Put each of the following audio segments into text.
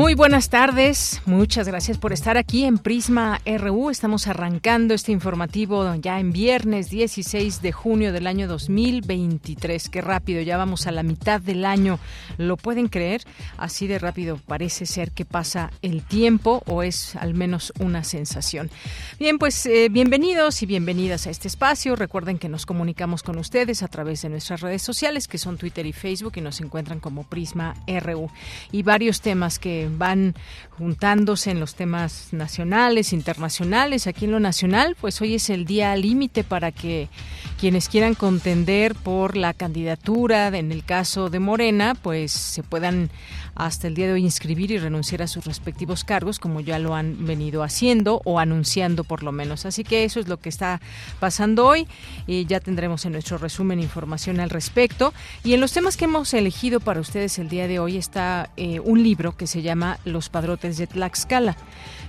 Muy buenas tardes, muchas gracias por estar aquí en Prisma RU. Estamos arrancando este informativo ya en viernes 16 de junio del año 2023. Qué rápido, ya vamos a la mitad del año. ¿Lo pueden creer? Así de rápido parece ser que pasa el tiempo o es al menos una sensación. Bien, pues eh, bienvenidos y bienvenidas a este espacio. Recuerden que nos comunicamos con ustedes a través de nuestras redes sociales que son Twitter y Facebook y nos encuentran como Prisma RU. Y varios temas que van juntándose en los temas nacionales, internacionales. Aquí en lo nacional, pues hoy es el día límite para que quienes quieran contender por la candidatura, en el caso de Morena, pues se puedan hasta el día de hoy inscribir y renunciar a sus respectivos cargos, como ya lo han venido haciendo o anunciando por lo menos. Así que eso es lo que está pasando hoy y ya tendremos en nuestro resumen información al respecto. Y en los temas que hemos elegido para ustedes el día de hoy está eh, un libro que se llama Los Padrotes de Tlaxcala.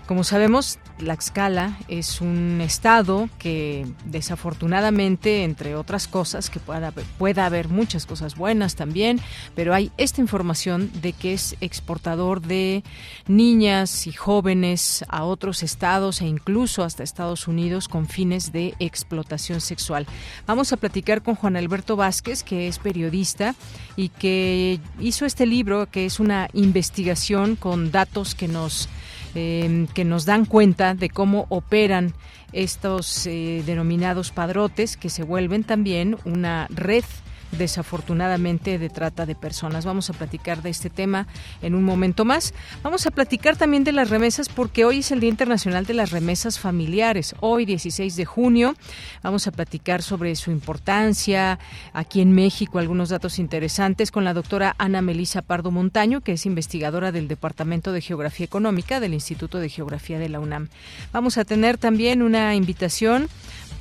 Como sabemos, Tlaxcala es un estado que desafortunadamente, entre otras cosas, que pueda, pueda haber muchas cosas buenas también, pero hay esta información de que es exportador de niñas y jóvenes a otros estados e incluso hasta Estados Unidos con fines de explotación sexual. Vamos a platicar con Juan Alberto Vázquez, que es periodista y que hizo este libro, que es una investigación con datos que nos Em, que nos dan cuenta de cómo operan estos eh, denominados padrotes que se vuelven también una red desafortunadamente de trata de personas. Vamos a platicar de este tema en un momento más. Vamos a platicar también de las remesas porque hoy es el Día Internacional de las Remesas Familiares. Hoy, 16 de junio, vamos a platicar sobre su importancia aquí en México, algunos datos interesantes con la doctora Ana Melisa Pardo Montaño, que es investigadora del Departamento de Geografía Económica del Instituto de Geografía de la UNAM. Vamos a tener también una invitación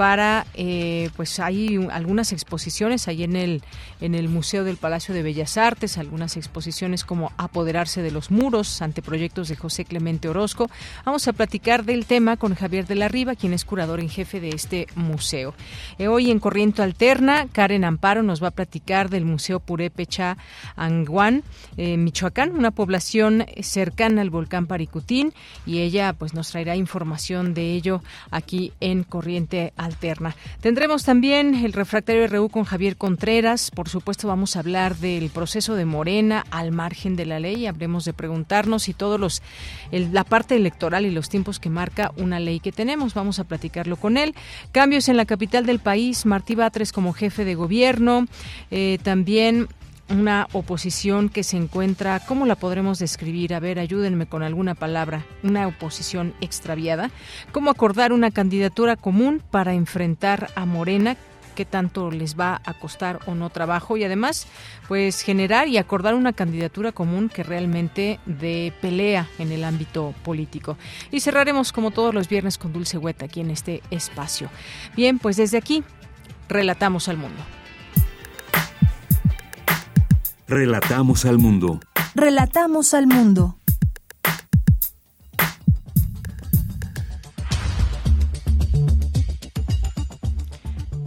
para, eh, pues hay algunas exposiciones ahí en el, en el Museo del Palacio de Bellas Artes, algunas exposiciones como Apoderarse de los muros ante proyectos de José Clemente Orozco. Vamos a platicar del tema con Javier de la Riva, quien es curador en jefe de este museo. Eh, hoy en Corriente Alterna, Karen Amparo nos va a platicar del Museo Purépecha Anguán, eh, Michoacán, una población cercana al volcán Paricutín, y ella pues nos traerá información de ello aquí en Corriente Alterna alterna. Tendremos también el refractario RU con Javier Contreras. Por supuesto, vamos a hablar del proceso de Morena al margen de la ley. Habremos de preguntarnos si todos los la parte electoral y los tiempos que marca una ley que tenemos. Vamos a platicarlo con él. Cambios en la capital del país. Martí Batres como jefe de gobierno. Eh, también una oposición que se encuentra, ¿cómo la podremos describir? A ver, ayúdenme con alguna palabra, una oposición extraviada. ¿Cómo acordar una candidatura común para enfrentar a Morena? qué tanto les va a costar o no trabajo y además pues generar y acordar una candidatura común que realmente de pelea en el ámbito político. Y cerraremos como todos los viernes con Dulce Hueta aquí en este espacio. Bien, pues desde aquí relatamos al mundo. Relatamos al mundo. Relatamos al mundo.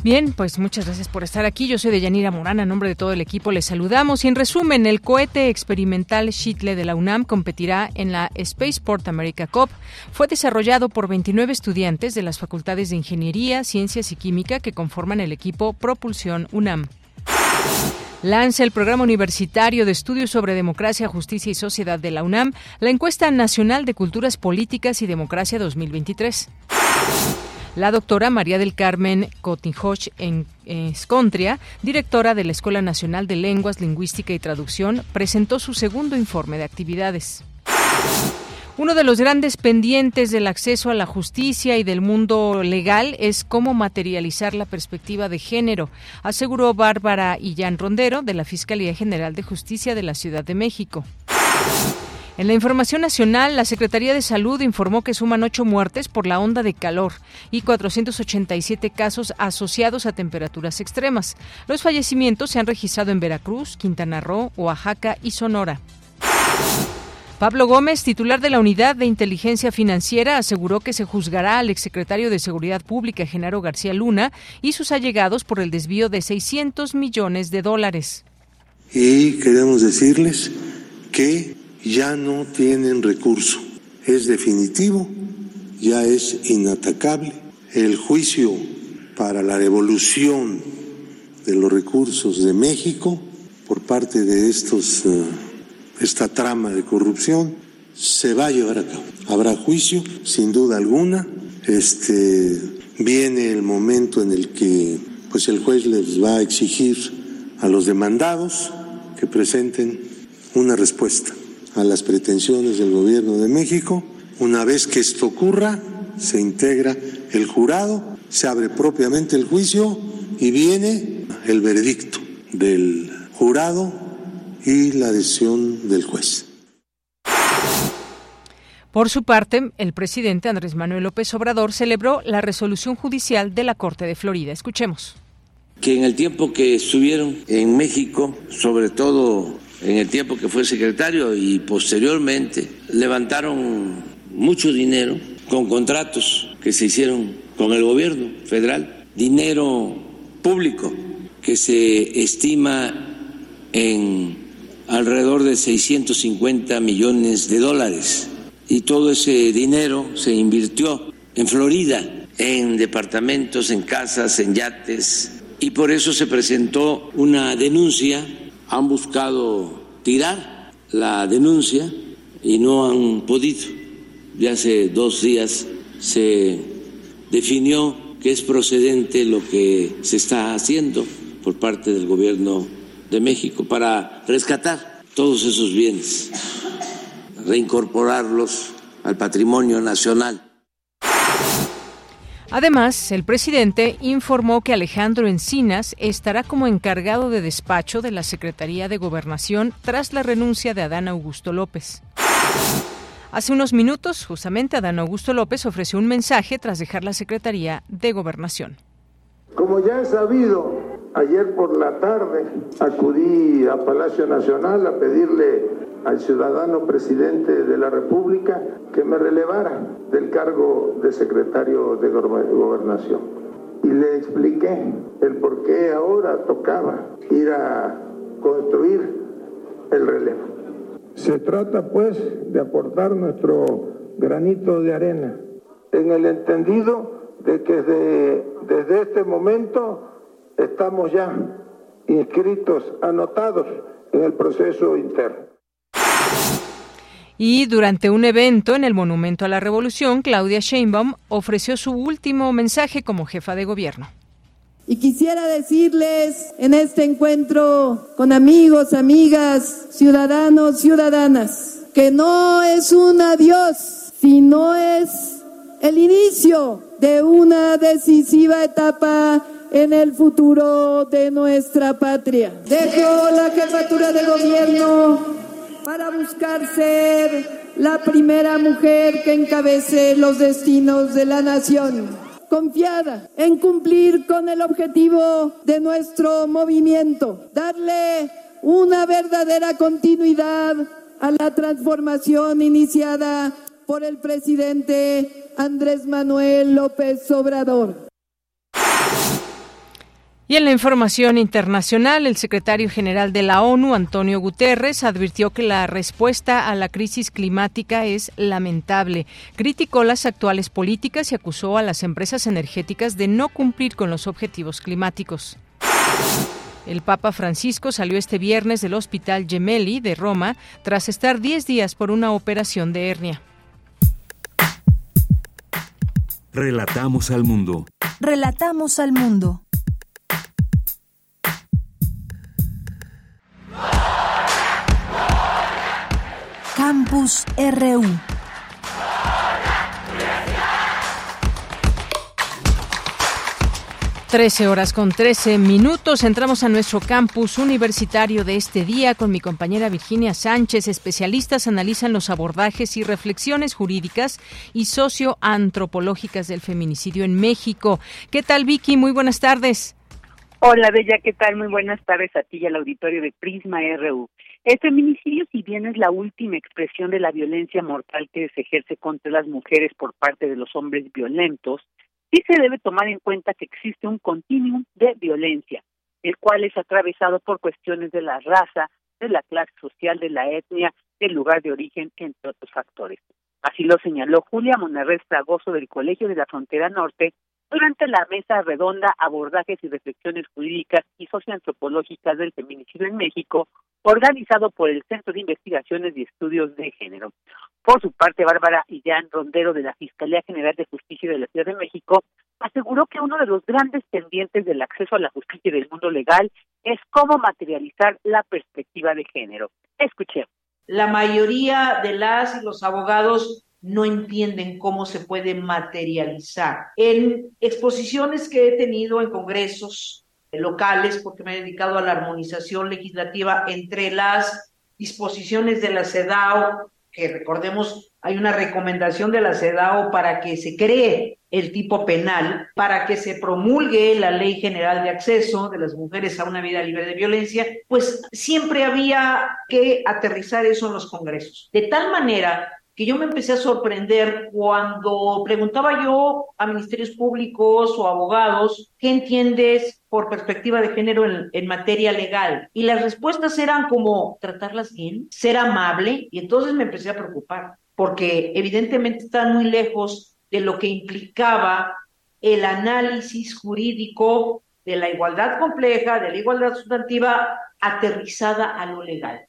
Bien, pues muchas gracias por estar aquí. Yo soy de Yanira Morana, en nombre de todo el equipo les saludamos. Y en resumen, el cohete experimental Shitle de la UNAM competirá en la Spaceport America Cup. Fue desarrollado por 29 estudiantes de las facultades de Ingeniería, Ciencias y Química que conforman el equipo Propulsión UNAM lanza el Programa Universitario de Estudios sobre Democracia, Justicia y Sociedad de la UNAM la encuesta nacional de culturas políticas y democracia 2023. La doctora María del Carmen Cotinhoch en Escontria, directora de la Escuela Nacional de Lenguas, Lingüística y Traducción, presentó su segundo informe de actividades. Uno de los grandes pendientes del acceso a la justicia y del mundo legal es cómo materializar la perspectiva de género, aseguró Bárbara Illán Rondero de la Fiscalía General de Justicia de la Ciudad de México. En la información nacional, la Secretaría de Salud informó que suman ocho muertes por la onda de calor y 487 casos asociados a temperaturas extremas. Los fallecimientos se han registrado en Veracruz, Quintana Roo, Oaxaca y Sonora. Pablo Gómez, titular de la Unidad de Inteligencia Financiera, aseguró que se juzgará al exsecretario de Seguridad Pública, Genaro García Luna, y sus allegados por el desvío de 600 millones de dólares. Y queremos decirles que ya no tienen recurso. Es definitivo, ya es inatacable. El juicio para la devolución de los recursos de México por parte de estos eh, esta trama de corrupción se va a llevar a cabo. Habrá juicio, sin duda alguna. Este viene el momento en el que pues el juez les va a exigir a los demandados que presenten una respuesta a las pretensiones del gobierno de México. Una vez que esto ocurra, se integra el jurado, se abre propiamente el juicio y viene el veredicto del jurado y la decisión del juez. Por su parte, el presidente Andrés Manuel López Obrador celebró la resolución judicial de la Corte de Florida. Escuchemos. Que en el tiempo que estuvieron en México, sobre todo en el tiempo que fue secretario y posteriormente, levantaron mucho dinero con contratos que se hicieron con el gobierno federal, dinero público que se estima en alrededor de 650 millones de dólares y todo ese dinero se invirtió en Florida, en departamentos, en casas, en yates y por eso se presentó una denuncia. Han buscado tirar la denuncia y no han podido. Ya hace dos días se definió que es procedente lo que se está haciendo por parte del gobierno de México para rescatar todos esos bienes, reincorporarlos al patrimonio nacional. Además, el presidente informó que Alejandro Encinas estará como encargado de despacho de la Secretaría de Gobernación tras la renuncia de Adán Augusto López. Hace unos minutos, justamente, Adán Augusto López ofreció un mensaje tras dejar la Secretaría de Gobernación. Como ya he sabido, ayer por la tarde acudí a Palacio Nacional a pedirle al ciudadano presidente de la República que me relevara del cargo de secretario de gobernación. Y le expliqué el por qué ahora tocaba ir a construir el relevo. Se trata pues de aportar nuestro granito de arena en el entendido de que desde, este momento estamos ya inscritos, anotados en el proceso interno. Y durante un evento en el Monumento a la Revolución, Claudia Sheinbaum ofreció su último mensaje como jefa de gobierno. Y quisiera decirles en este encuentro con amigos, amigas, ciudadanos, ciudadanas, que no es un adiós, sino es el inicio de una decisiva etapa en el futuro de nuestra patria. Dejo la jefatura de gobierno para buscar ser la primera mujer que encabece los destinos de la nación, confiada en cumplir con el objetivo de nuestro movimiento, darle una verdadera continuidad a la transformación iniciada por el presidente Andrés Manuel López Obrador. Y en la información internacional, el secretario general de la ONU, Antonio Guterres, advirtió que la respuesta a la crisis climática es lamentable. Criticó las actuales políticas y acusó a las empresas energéticas de no cumplir con los objetivos climáticos. El Papa Francisco salió este viernes del Hospital Gemelli de Roma tras estar 10 días por una operación de hernia. Relatamos al mundo. Relatamos al mundo. Campus RU. 13 horas con 13 minutos. Entramos a nuestro campus universitario de este día con mi compañera Virginia Sánchez. Especialistas analizan los abordajes y reflexiones jurídicas y socioantropológicas del feminicidio en México. ¿Qué tal, Vicky? Muy buenas tardes. Hola, Bella, ¿qué tal? Muy buenas tardes a ti y al auditorio de Prisma RU. El feminicidio, si bien es la última expresión de la violencia mortal que se ejerce contra las mujeres por parte de los hombres violentos, sí se debe tomar en cuenta que existe un continuum de violencia, el cual es atravesado por cuestiones de la raza, de la clase social, de la etnia, del lugar de origen, entre otros factores. Así lo señaló Julia Monarrez Fragoso del Colegio de la Frontera Norte durante la mesa redonda Abordajes y Reflexiones Jurídicas y Socioantropológicas del Feminicidio en México, organizado por el Centro de Investigaciones y Estudios de Género. Por su parte, Bárbara Illán Rondero de la Fiscalía General de Justicia de la Ciudad de México aseguró que uno de los grandes pendientes del acceso a la justicia del mundo legal es cómo materializar la perspectiva de género. Escuchemos. La mayoría de las y los abogados no entienden cómo se puede materializar. En exposiciones que he tenido en congresos locales, porque me he dedicado a la armonización legislativa entre las disposiciones de la CEDAW que recordemos, hay una recomendación de la CEDAW para que se cree el tipo penal, para que se promulgue la Ley General de Acceso de las mujeres a una vida libre de violencia, pues siempre había que aterrizar eso en los congresos. De tal manera que yo me empecé a sorprender cuando preguntaba yo a ministerios públicos o abogados, ¿qué entiendes por perspectiva de género en, materia legal? Y las respuestas eran como tratarlas bien, ser amable, y entonces me empecé a preocupar, porque evidentemente están muy lejos de lo que implicaba el análisis jurídico de la igualdad compleja, de la igualdad sustantiva aterrizada a lo legal.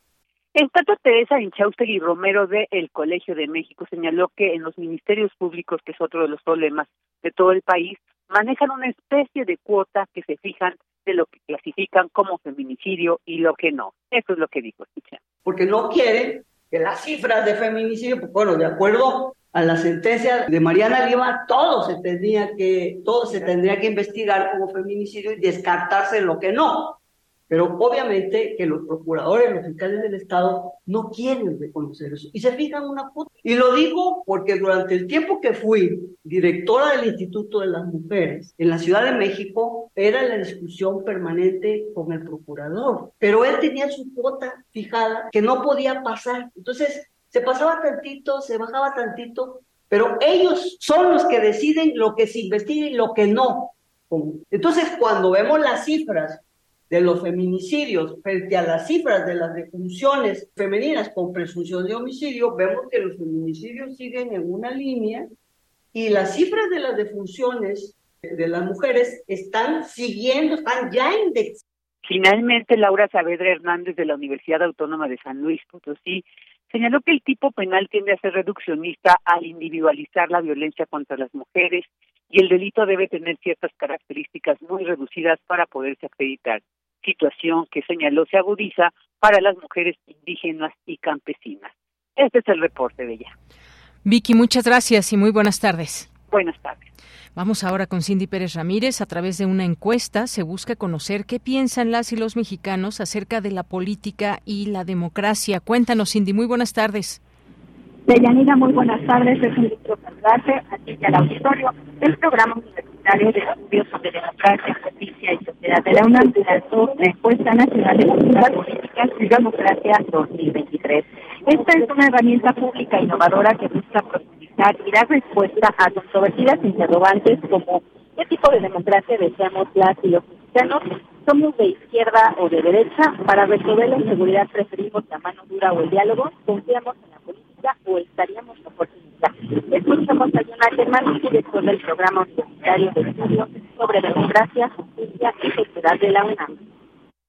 El Tato Teresa Inchaustegui Romero de El Colegio de México señaló que en los ministerios públicos, que es otro de los problemas de todo el país, manejan una especie de cuota que se fijan de lo que clasifican como feminicidio y lo que no. Eso es lo que dijo, escucha. Porque no quieren que las cifras de feminicidio, pues, bueno, de acuerdo a la sentencia de Mariana Lima, todo se tendría que, todo se tendría que investigar como feminicidio y descartarse lo que no. Pero obviamente que los procuradores, los fiscales del Estado no quieren reconocer eso y se fijan una foto. Y lo digo porque durante el tiempo que fui directora del Instituto de las Mujeres en la Ciudad de México, era la discusión permanente con el procurador. Pero él tenía su cuota fijada que no podía pasar. Entonces se pasaba tantito, se bajaba tantito, pero ellos son los que deciden lo que se investiga y lo que no. Entonces, cuando vemos las cifras de los feminicidios frente a las cifras de las defunciones femeninas con presunción de homicidio, vemos que los feminicidios siguen en una línea y las cifras de las defunciones de las mujeres están siguiendo, están ya indexadas. Finalmente, Laura Saavedra Hernández de la Universidad Autónoma de San Luis Potosí señaló que el tipo penal tiende a ser reduccionista al individualizar la violencia contra las mujeres y el delito debe tener ciertas características muy reducidas para poderse acreditar situación que señaló se agudiza para las mujeres indígenas y campesinas. Este es el reporte de ella. Vicky, muchas gracias y muy buenas tardes. Buenas tardes. Vamos ahora con Cindy Pérez Ramírez. A través de una encuesta se busca conocer qué piensan las y los mexicanos acerca de la política y la democracia. Cuéntanos, Cindy. Muy buenas tardes. Deyanira, muy buenas tardes. Es un gusto saludarte a ti y al auditorio del programa Universitario de Estudios sobre Democracia, Justicia y Sociedad de la UNAM lanzó la Encuesta Nacional de Cultura Políticas y Democracia 2023. Esta es una herramienta pública innovadora que busca profundizar y dar respuesta a controvertidas interrogantes como ¿qué tipo de democracia deseamos las y los mexicanos? ¿Somos de izquierda o de derecha? Para resolver la inseguridad preferimos la mano dura o el diálogo. ¿Confiamos en la política o estaríamos Escuchamos a Jonathan Hernández, director del programa universitario de estudios sobre democracia, justicia y sociedad de la UNAM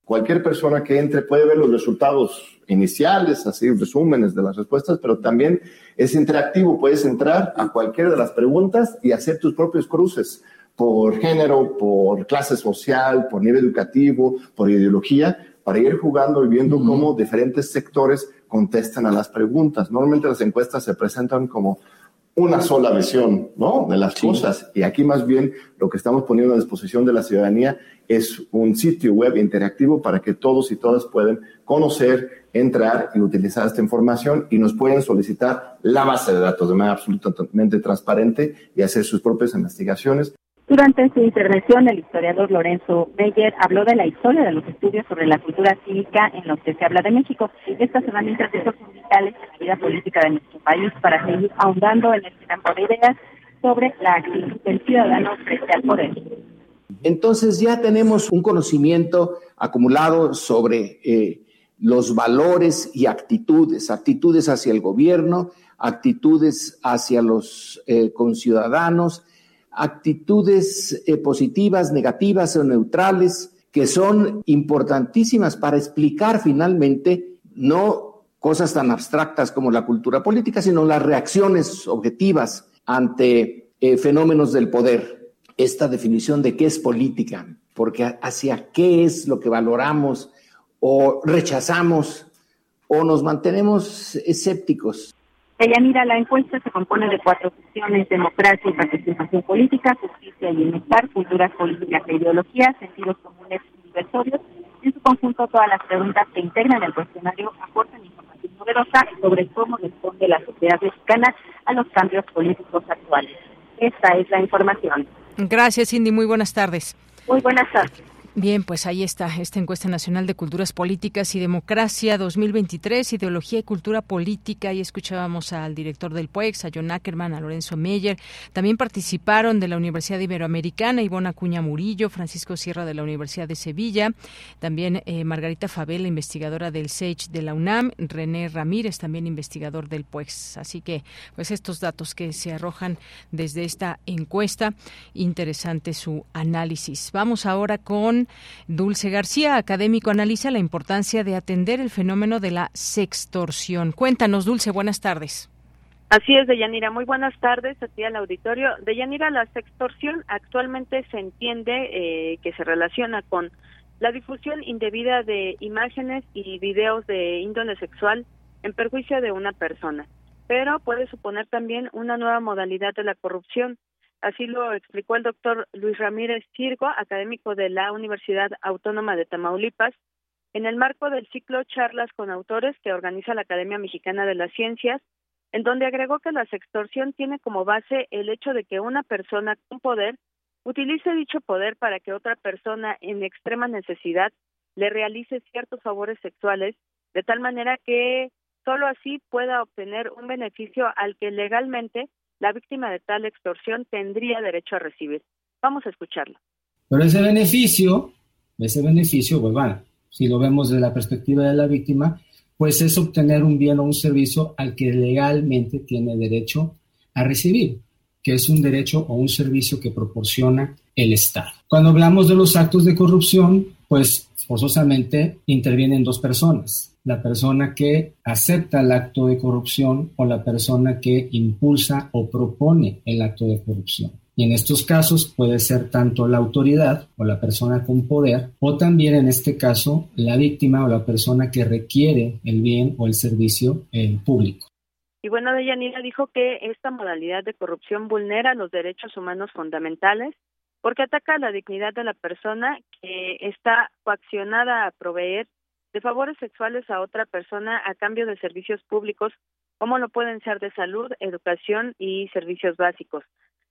Cualquier persona que entre puede ver los resultados iniciales, así resúmenes de las respuestas, pero también es interactivo. Puedes entrar a cualquiera de las preguntas y hacer tus propios cruces por género, por clase social, por nivel educativo, por ideología, para ir jugando y viendo cómo diferentes sectores contestan a las preguntas. Normalmente las encuestas se presentan como una sola visión ¿no? de las cosas. Y aquí más bien lo que estamos poniendo a disposición de la ciudadanía es un sitio web interactivo para que todos y todas puedan conocer, entrar y utilizar esta información y nos pueden solicitar la base de datos de manera absolutamente transparente y hacer sus propias investigaciones. Durante su intervención, el historiador Lorenzo Meyer habló de la historia de los estudios sobre la cultura cívica en los que se habla de México. Estas herramientas son vitales en la vida política de nuestro país para seguir ahondando en este campo de ideas sobre la actitud del ciudadano frente al poder. Entonces ya tenemos un conocimiento acumulado sobre eh, los valores y actitudes, actitudes hacia el gobierno, actitudes hacia los eh, conciudadanos, actitudes eh, positivas, negativas o neutrales que son importantísimas para explicar finalmente no cosas tan abstractas como la cultura política, sino las reacciones objetivas ante eh, fenómenos del poder. Esta definición de qué es política, porque hacia qué es lo que valoramos o rechazamos o nos mantenemos escépticos. Deyanira, la encuesta se compone de cuatro secciones, democracia y participación política, justicia y bienestar, culturas políticas e ideologías, sentidos comunes y diversorios. En su conjunto, todas las preguntas que integran el cuestionario aportan información poderosa sobre cómo responde la sociedad mexicana a los cambios políticos actuales. Esta es la información. Gracias, Cindy. Muy buenas tardes. Muy buenas tardes. Bien, pues ahí está esta encuesta nacional de culturas políticas y democracia 2023, ideología y cultura política. Y escuchábamos al director del PUEX, a John Ackerman, a Lorenzo Meyer. También participaron de la Universidad Iberoamericana, Ivona Acuña Murillo, Francisco Sierra de la Universidad de Sevilla, también eh, Margarita Fabel, investigadora del SEICH de la UNAM, René Ramírez, también investigador del PUEX. Así que, pues estos datos que se arrojan desde esta encuesta, interesante su análisis. Vamos ahora con Dulce García, académico, analiza la importancia de atender el fenómeno de la sextorsión. Cuéntanos, Dulce, buenas tardes. Así es, Deyanira. Muy buenas tardes a ti al auditorio. Deyanira, la sextorsión actualmente se entiende eh, que se relaciona con la difusión indebida de imágenes y videos de índole sexual en perjuicio de una persona, pero puede suponer también una nueva modalidad de la corrupción Así lo explicó el doctor Luis Ramírez Circo, académico de la Universidad Autónoma de Tamaulipas, en el marco del ciclo Charlas con Autores que organiza la Academia Mexicana de las Ciencias, en donde agregó que la sextorsión tiene como base el hecho de que una persona con poder utilice dicho poder para que otra persona en extrema necesidad le realice ciertos favores sexuales, de tal manera que solo así pueda obtener un beneficio al que legalmente la víctima de tal extorsión tendría derecho a recibir. Vamos a escucharlo. Pero ese beneficio, ese beneficio, pues bueno, si lo vemos desde la perspectiva de la víctima, pues es obtener un bien o un servicio al que legalmente tiene derecho a recibir, que es un derecho o un servicio que proporciona el Estado. Cuando hablamos de los actos de corrupción, pues forzosamente intervienen dos personas, la persona que acepta el acto de corrupción o la persona que impulsa o propone el acto de corrupción. Y en estos casos puede ser tanto la autoridad o la persona con poder o también en este caso la víctima o la persona que requiere el bien o el servicio en público. Y bueno, Deyanira dijo que esta modalidad de corrupción vulnera los derechos humanos fundamentales porque ataca la dignidad de la persona que está coaccionada a proveer de favores sexuales a otra persona a cambio de servicios públicos, como lo pueden ser de salud, educación y servicios básicos.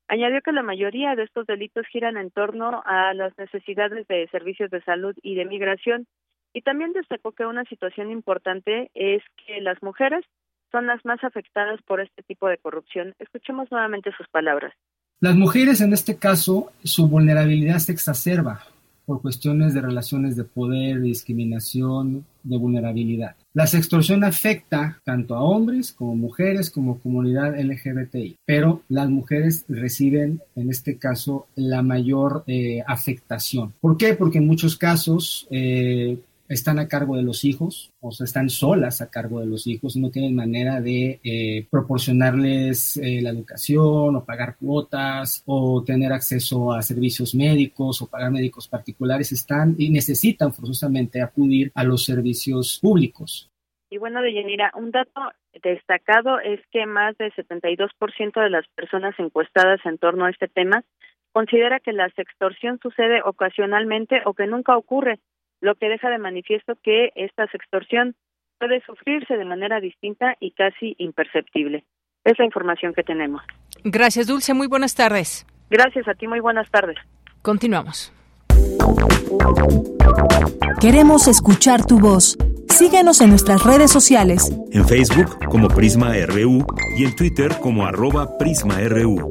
Añadió que la mayoría de estos delitos giran en torno a las necesidades de servicios de salud y de migración, y también destacó que una situación importante es que las mujeres son las más afectadas por este tipo de corrupción. Escuchemos nuevamente sus palabras. Las mujeres, en este caso, su vulnerabilidad se exacerba por cuestiones de relaciones de poder, de discriminación, de vulnerabilidad. La sextorsión afecta tanto a hombres como mujeres como comunidad LGBTI, pero las mujeres reciben en este caso la mayor eh, afectación. ¿Por qué? Porque en muchos casos eh, están a cargo de los hijos, o sea, están solas a cargo de los hijos y no tienen manera de eh, proporcionarles eh, la educación o pagar cuotas o tener acceso a servicios médicos o pagar médicos particulares, están y necesitan forzosamente acudir a los servicios públicos. Y bueno, Deyanira, un dato destacado es que más del 72% de las personas encuestadas en torno a este tema considera que la sextorsión sucede ocasionalmente o que nunca ocurre, lo que deja de manifiesto que esta sextorsión puede sufrirse de manera distinta y casi imperceptible. Es la información que tenemos. Gracias, Dulce. Muy buenas tardes. Gracias a ti. Muy buenas tardes. Continuamos. Queremos escuchar tu voz. Síguenos en nuestras redes sociales. En Facebook como Prisma RU y en Twitter como arroba PrismaRU.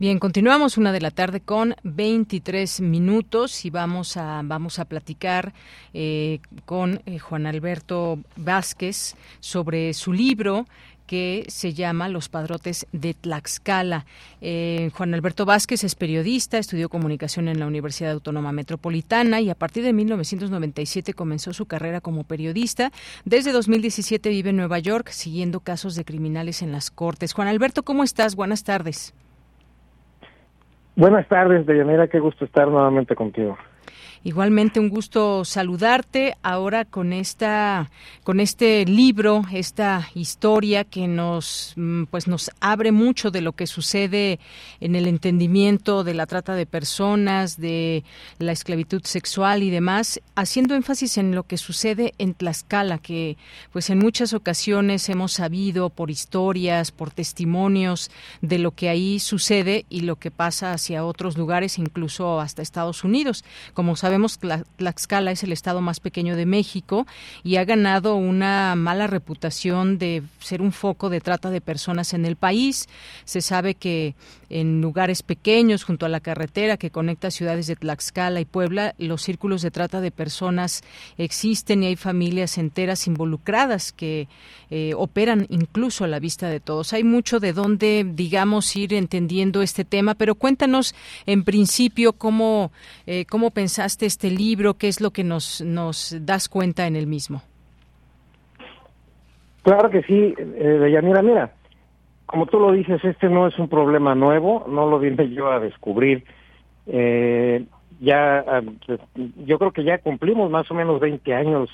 Bien, continuamos una de la tarde con 23 minutos y vamos a vamos a platicar eh, con eh, Juan Alberto Vázquez sobre su libro que se llama Los Padrotes de Tlaxcala. Eh, Juan Alberto Vázquez es periodista, estudió comunicación en la Universidad Autónoma Metropolitana y a partir de 1997 comenzó su carrera como periodista. Desde 2017 vive en Nueva York siguiendo casos de criminales en las cortes. Juan Alberto, ¿cómo estás? Buenas tardes. Buenas tardes, Deyanira, qué gusto estar nuevamente contigo. Igualmente un gusto saludarte ahora con esta con este libro, esta historia que nos mm, pues nos abre mucho de lo que sucede en el entendimiento de la trata de personas, de la esclavitud sexual y demás, haciendo énfasis en lo que sucede en Tlaxcala, que pues en muchas ocasiones hemos sabido por historias, por testimonios de lo que ahí sucede y lo que pasa hacia otros lugares, incluso hasta Estados Unidos. Como sabemos, Tlaxcala es el estado más pequeño de México y ha ganado una mala reputación de ser un foco de trata de personas en el país. Se sabe que en lugares pequeños, junto a la carretera que conecta ciudades de Tlaxcala y Puebla, los círculos de trata de personas existen y hay familias enteras involucradas que eh, operan incluso a la vista de todos. Hay mucho de dónde, digamos, ir entendiendo este tema, pero cuéntanos en principio cómo, eh, cómo pensaste este libro, qué es lo que nos, nos das cuenta en el mismo. Claro que sí, eh, Deyanira, mira, como tú lo dices, este no es un problema nuevo, no lo vine yo a descubrir. Eh, ya, ah, yo creo que ya cumplimos más o menos 20 años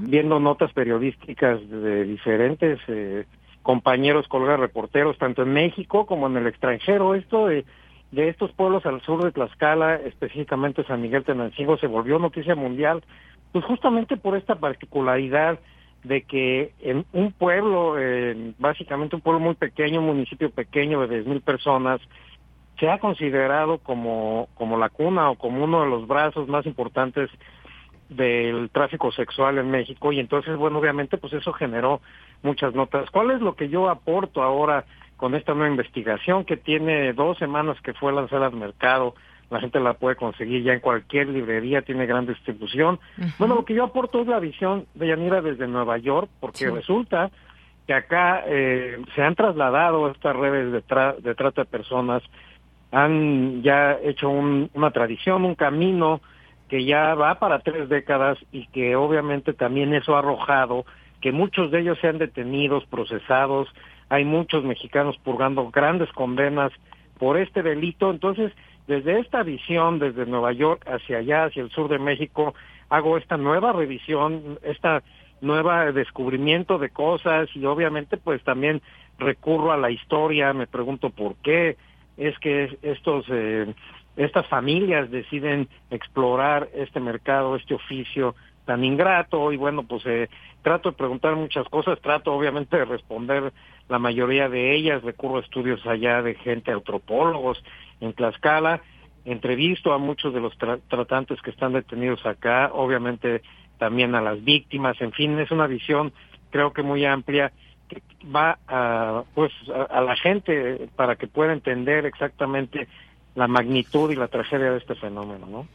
viendo notas periodísticas de diferentes eh, compañeros, colegas reporteros, tanto en México como en el extranjero. Esto de de estos pueblos al sur de Tlaxcala, específicamente San Miguel Tenancingo, se volvió noticia mundial, pues justamente por esta particularidad de que en un pueblo, básicamente un pueblo muy pequeño, un municipio pequeño de 10.000 personas, se ha considerado como, como la cuna o como uno de los brazos más importantes del tráfico sexual en México y entonces, bueno, obviamente pues eso generó muchas notas. ¿Cuál es lo que yo aporto ahora con esta nueva investigación que tiene dos semanas que fue lanzada al mercado. La gente la puede conseguir ya en cualquier librería, tiene gran distribución. Bueno, lo que yo aporto es la visión de Yanira desde Nueva York, porque resulta que acá eh, se han trasladado estas redes de, de trata de personas, han ya hecho una tradición, un camino que ya va para tres décadas y que obviamente también eso ha arrojado que muchos de ellos sean detenidos, procesados, hay muchos mexicanos purgando grandes condenas por este delito. Entonces, desde esta visión, desde Nueva York hacia allá, hacia el sur de México, hago esta nueva revisión, esta nueva descubrimiento de cosas y obviamente pues también recurro a la historia, me pregunto por qué es que estos eh, estas familias deciden explorar este mercado, este oficio tan ingrato y bueno pues eh, trato de preguntar muchas cosas, trato obviamente de responder la mayoría de ellas, recurro a estudios allá de gente, antropólogos en Tlaxcala, entrevisto a muchos de los tratantes que están detenidos acá, obviamente también a las víctimas, en fin, es una visión creo que muy amplia que va a, pues a, la gente para que pueda entender exactamente la magnitud y la tragedia de este fenómeno, ¿no?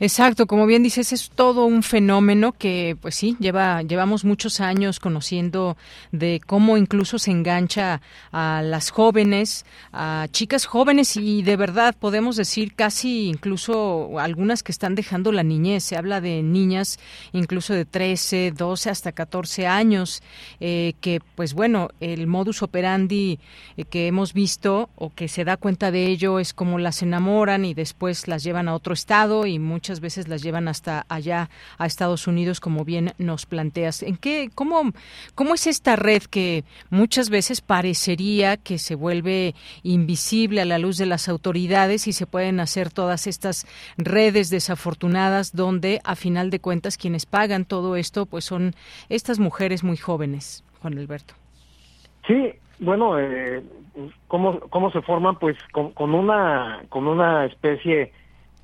Exacto, como bien dices, es todo un fenómeno que, pues sí, lleva, llevamos muchos años conociendo de cómo incluso se engancha a las jóvenes, a chicas jóvenes y de verdad podemos decir casi incluso algunas que están dejando la niñez. Se habla de niñas incluso de 13, 12 hasta 14 años, eh, que pues bueno, el modus operandi eh, que hemos visto o que se da cuenta de ello es como las enamoran y después las llevan a otro estado y muchas veces las llevan hasta allá a Estados Unidos, como bien nos planteas. ¿En qué, cómo, cómo es esta red que muchas veces parecería que se vuelve invisible a la luz de las autoridades y se pueden hacer todas estas redes desafortunadas donde a final de cuentas quienes pagan todo esto pues son estas mujeres muy jóvenes, Juan Alberto? Sí, bueno, eh, ¿cómo, ¿cómo se forman? Pues con, con una con una especie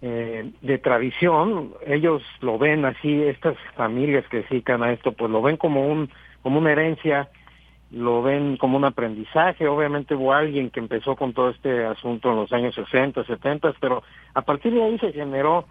eh, de tradición, ellos lo ven así, estas familias que se dedican a esto, pues lo ven como un como una herencia, lo ven como un aprendizaje. Obviamente hubo alguien que empezó con todo este asunto en los años 60, 70, pero a partir de ahí se generó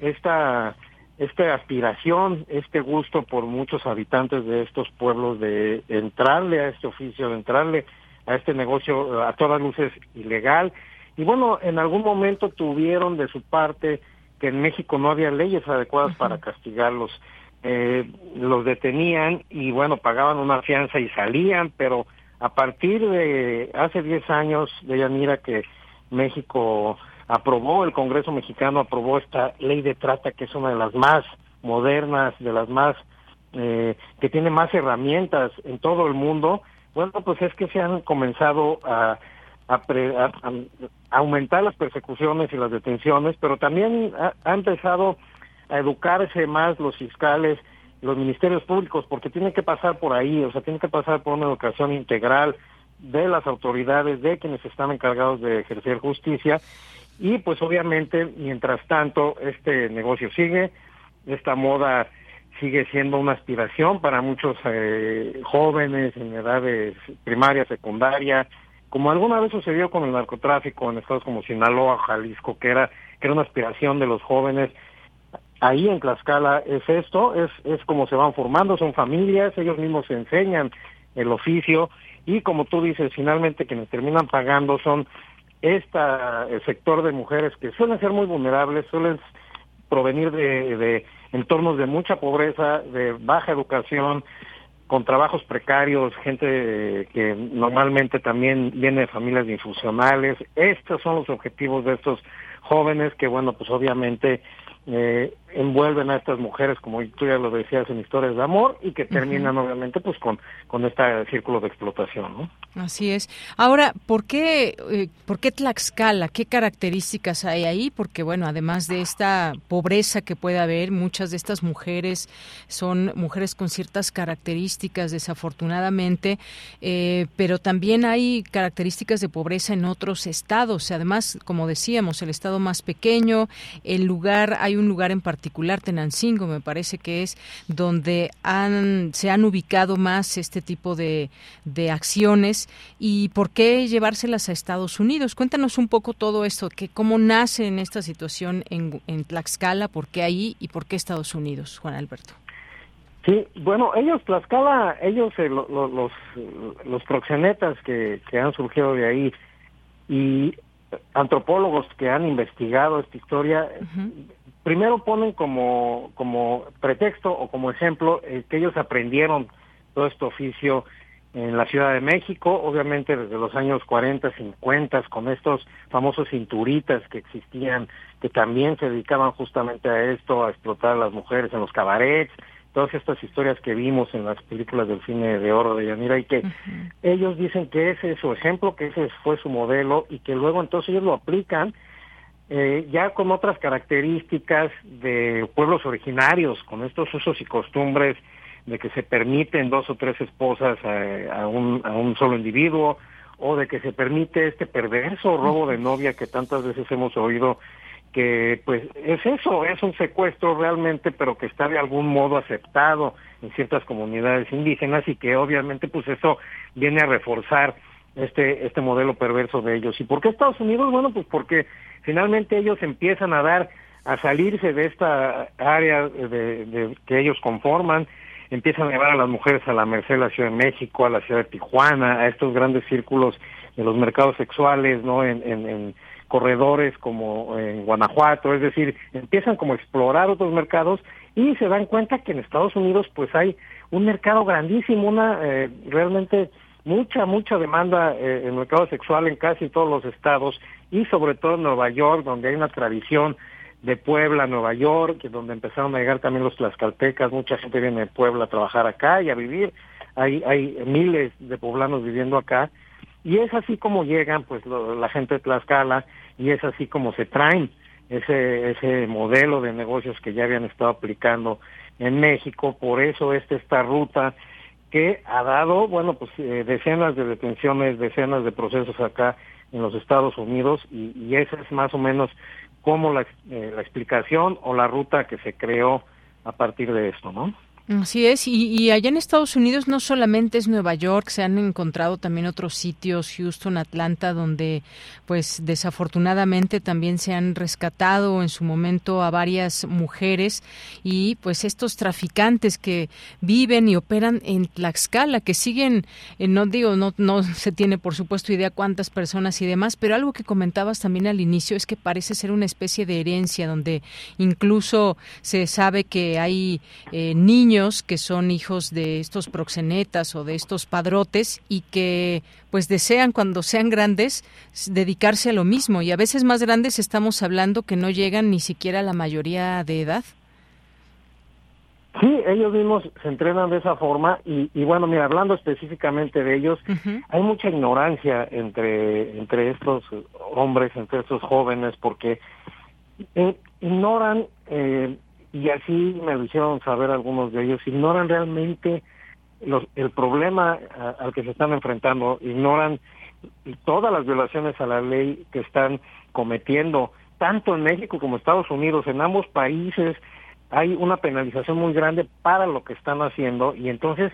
esta esta aspiración, este gusto por muchos habitantes de estos pueblos de entrarle a este oficio, de entrarle a este negocio a todas luces ilegal. Y bueno, en algún momento tuvieron de su parte que en México no había leyes adecuadas para castigarlos. Eh, los detenían y bueno, pagaban una fianza y salían, pero a partir de hace 10 años, de Yanira, que México aprobó, el Congreso mexicano aprobó esta ley de trata, que es una de las más modernas, de las más, eh, que tiene más herramientas en todo el mundo, bueno, pues es que se han comenzado a, a, aumentar las persecuciones y las detenciones, pero también ha, empezado a educarse más los fiscales, los ministerios públicos, porque tienen que pasar por ahí, o sea, tienen que pasar por una educación integral de las autoridades, de quienes están encargados de ejercer justicia, y pues obviamente, mientras tanto, este negocio sigue, esta moda sigue siendo una aspiración para muchos eh, jóvenes en edades primaria, secundaria, como alguna vez sucedió con el narcotráfico en estados como Sinaloa, Jalisco, que era, que era una aspiración de los jóvenes. Ahí en Tlaxcala es esto, es, es como se van formando, son familias, ellos mismos se enseñan el oficio y como tú dices, finalmente quienes terminan pagando son esta el sector de mujeres que suelen ser muy vulnerables, suelen provenir de, de entornos de mucha pobreza, de baja educación, con trabajos precarios, gente que normalmente también viene de familias infusionales. Estos son los objetivos de estos jóvenes que, bueno, pues obviamente eh, envuelven a estas mujeres, como tú ya lo decías, en historias de amor y que terminan obviamente pues con, con este círculo de explotación. ¿no? Así es. Ahora, ¿por qué, eh, ¿por qué Tlaxcala? ¿Qué características hay ahí? Porque bueno, además de esta pobreza que puede haber, muchas de estas mujeres son mujeres con ciertas características, desafortunadamente, eh, pero también hay características de pobreza en otros estados. Además, como decíamos, el estado más pequeño, el lugar, hay un lugar en particular, Tenancingo, me parece que es donde han, se han ubicado más este tipo de, de acciones y por qué llevárselas a Estados Unidos. Cuéntanos un poco todo esto, que cómo nace en esta situación en, en Tlaxcala, por qué ahí y por qué Estados Unidos, Juan Alberto. Sí, bueno, ellos, Tlaxcala, ellos, eh, los, los proxenetas que, que han surgido de ahí y antropólogos que han investigado esta historia, primero ponen como, como pretexto o como ejemplo eh, que ellos aprendieron todo este oficio en la Ciudad de México, obviamente desde los años 40, 50, con estos famosos cinturitas que existían, que también se dedicaban justamente a esto, a explotar a las mujeres en los cabarets, todas estas historias que vimos en las películas del cine de oro de Yanira y que ellos dicen que ese es su ejemplo, que ese fue su modelo y que luego entonces ellos lo aplican eh, ya con otras características de pueblos originarios, con estos usos y costumbres de que se permiten dos o tres esposas a, un, a un solo individuo, o de que se permite este perverso robo de novia que tantas veces hemos oído que pues es eso, es un secuestro realmente, pero que está de algún modo aceptado en ciertas comunidades indígenas y que obviamente pues eso viene a reforzar este este modelo perverso de ellos. ¿Y por qué Estados Unidos? Bueno, pues porque finalmente ellos empiezan a dar, a salirse de esta área de, que ellos conforman, empiezan a llevar a las mujeres a la Merced de la Ciudad de México, a la ciudad de Tijuana, a estos grandes círculos de los mercados sexuales, ¿no? En, en, corredores como en Guanajuato, es decir, empiezan como a explorar otros mercados y se dan cuenta que en Estados Unidos pues hay un mercado grandísimo, una eh, realmente mucha, mucha demanda eh, en el mercado sexual en casi todos los estados y sobre todo en Nueva York, donde hay una tradición de Puebla, Nueva York, donde empezaron a llegar también los tlaxcaltecas, mucha gente viene de Puebla a trabajar acá y a vivir, hay, hay miles de poblanos viviendo acá, y es así como llegan pues la gente de Tlaxcala y es así como se traen ese, ese modelo de negocios que ya habían estado aplicando en México, por eso es esta ruta que ha dado, bueno, pues eh, decenas de detenciones, decenas de procesos acá en los Estados Unidos y, esa es más o menos como la, eh, la explicación o la ruta que se creó a partir de esto, ¿no? Así es, y, allá en Estados Unidos no solamente es Nueva York, se han encontrado también otros sitios, Houston, Atlanta, donde pues desafortunadamente también se han rescatado en su momento a varias mujeres y pues estos traficantes que viven y operan en Tlaxcala, que siguen, eh, no digo, no, no se tiene por supuesto idea cuántas personas y demás, pero algo que comentabas también al inicio es que parece ser una especie de herencia donde incluso se sabe que hay eh, niños que son hijos de estos proxenetas o de estos padrotes y que pues desean cuando sean grandes dedicarse a lo mismo y a veces más grandes estamos hablando que no llegan ni siquiera a la mayoría de edad. Sí, ellos mismos se entrenan de esa forma y, bueno, mira, hablando específicamente de ellos, hay mucha ignorancia entre, entre estos hombres, entre estos jóvenes, porque eh, ignoran eh, y así me lo hicieron saber algunos de ellos, ignoran realmente los, el problema al que se están enfrentando, ignoran todas las violaciones a la ley que están cometiendo, tanto en México como Estados Unidos, en ambos países hay una penalización muy grande para lo que están haciendo y entonces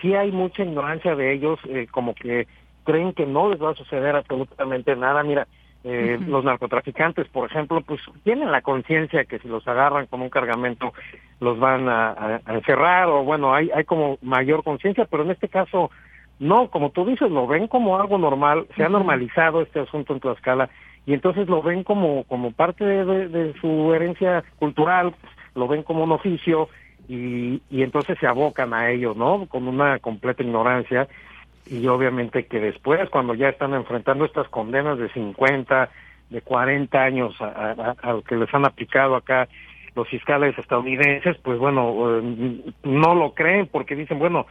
sí hay mucha ignorancia de ellos, eh, como que creen que no les va a suceder absolutamente nada. Mira, eh, Los narcotraficantes, por ejemplo, pues tienen la conciencia que si los agarran con un cargamento los van a, encerrar o bueno, hay, hay como mayor conciencia, pero en este caso no, como tú dices, lo ven como algo normal, se ha normalizado este asunto en Tlaxcala y entonces lo ven como, como parte de, su herencia cultural, lo ven como un oficio y, y entonces se abocan a ello, ¿no? Con una completa ignorancia y obviamente que después, cuando ya están enfrentando estas condenas de 50, de 40 años a, a, que les han aplicado acá los fiscales estadounidenses, pues bueno, eh, no lo creen porque dicen, bueno,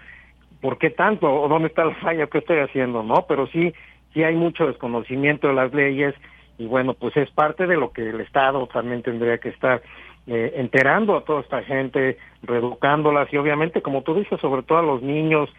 ¿por qué tanto? ¿O dónde está la falla que estoy haciendo? ¿No? Pero sí, sí hay mucho desconocimiento de las leyes y bueno, pues es parte de lo que el Estado también tendría que estar eh, enterando a toda esta gente, reeducándolas y obviamente, como tú dices, sobre todo a los niños,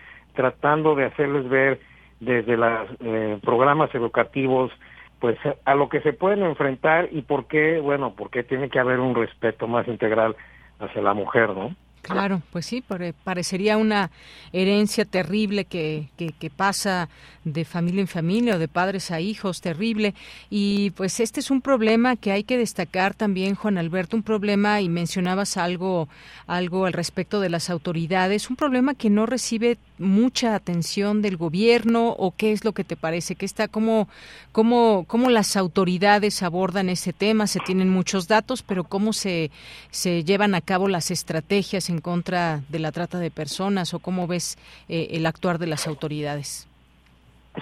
tratando de hacerles ver desde los eh, programas educativos pues a lo que se pueden enfrentar y por qué, bueno, porque tiene que haber un respeto más integral hacia la mujer, ¿no? Claro, pues sí, parecería una herencia terrible que, que, que, pasa de familia en familia o de padres a hijos, terrible. Y pues este es un problema que hay que destacar también, Juan Alberto, un problema, y mencionabas algo, algo al respecto de las autoridades, un problema que no recibe mucha atención del gobierno o qué es lo que te parece que está cómo cómo cómo las autoridades abordan ese tema se tienen muchos datos pero cómo se se llevan a cabo las estrategias en contra de la trata de personas o cómo ves eh, el actuar de las autoridades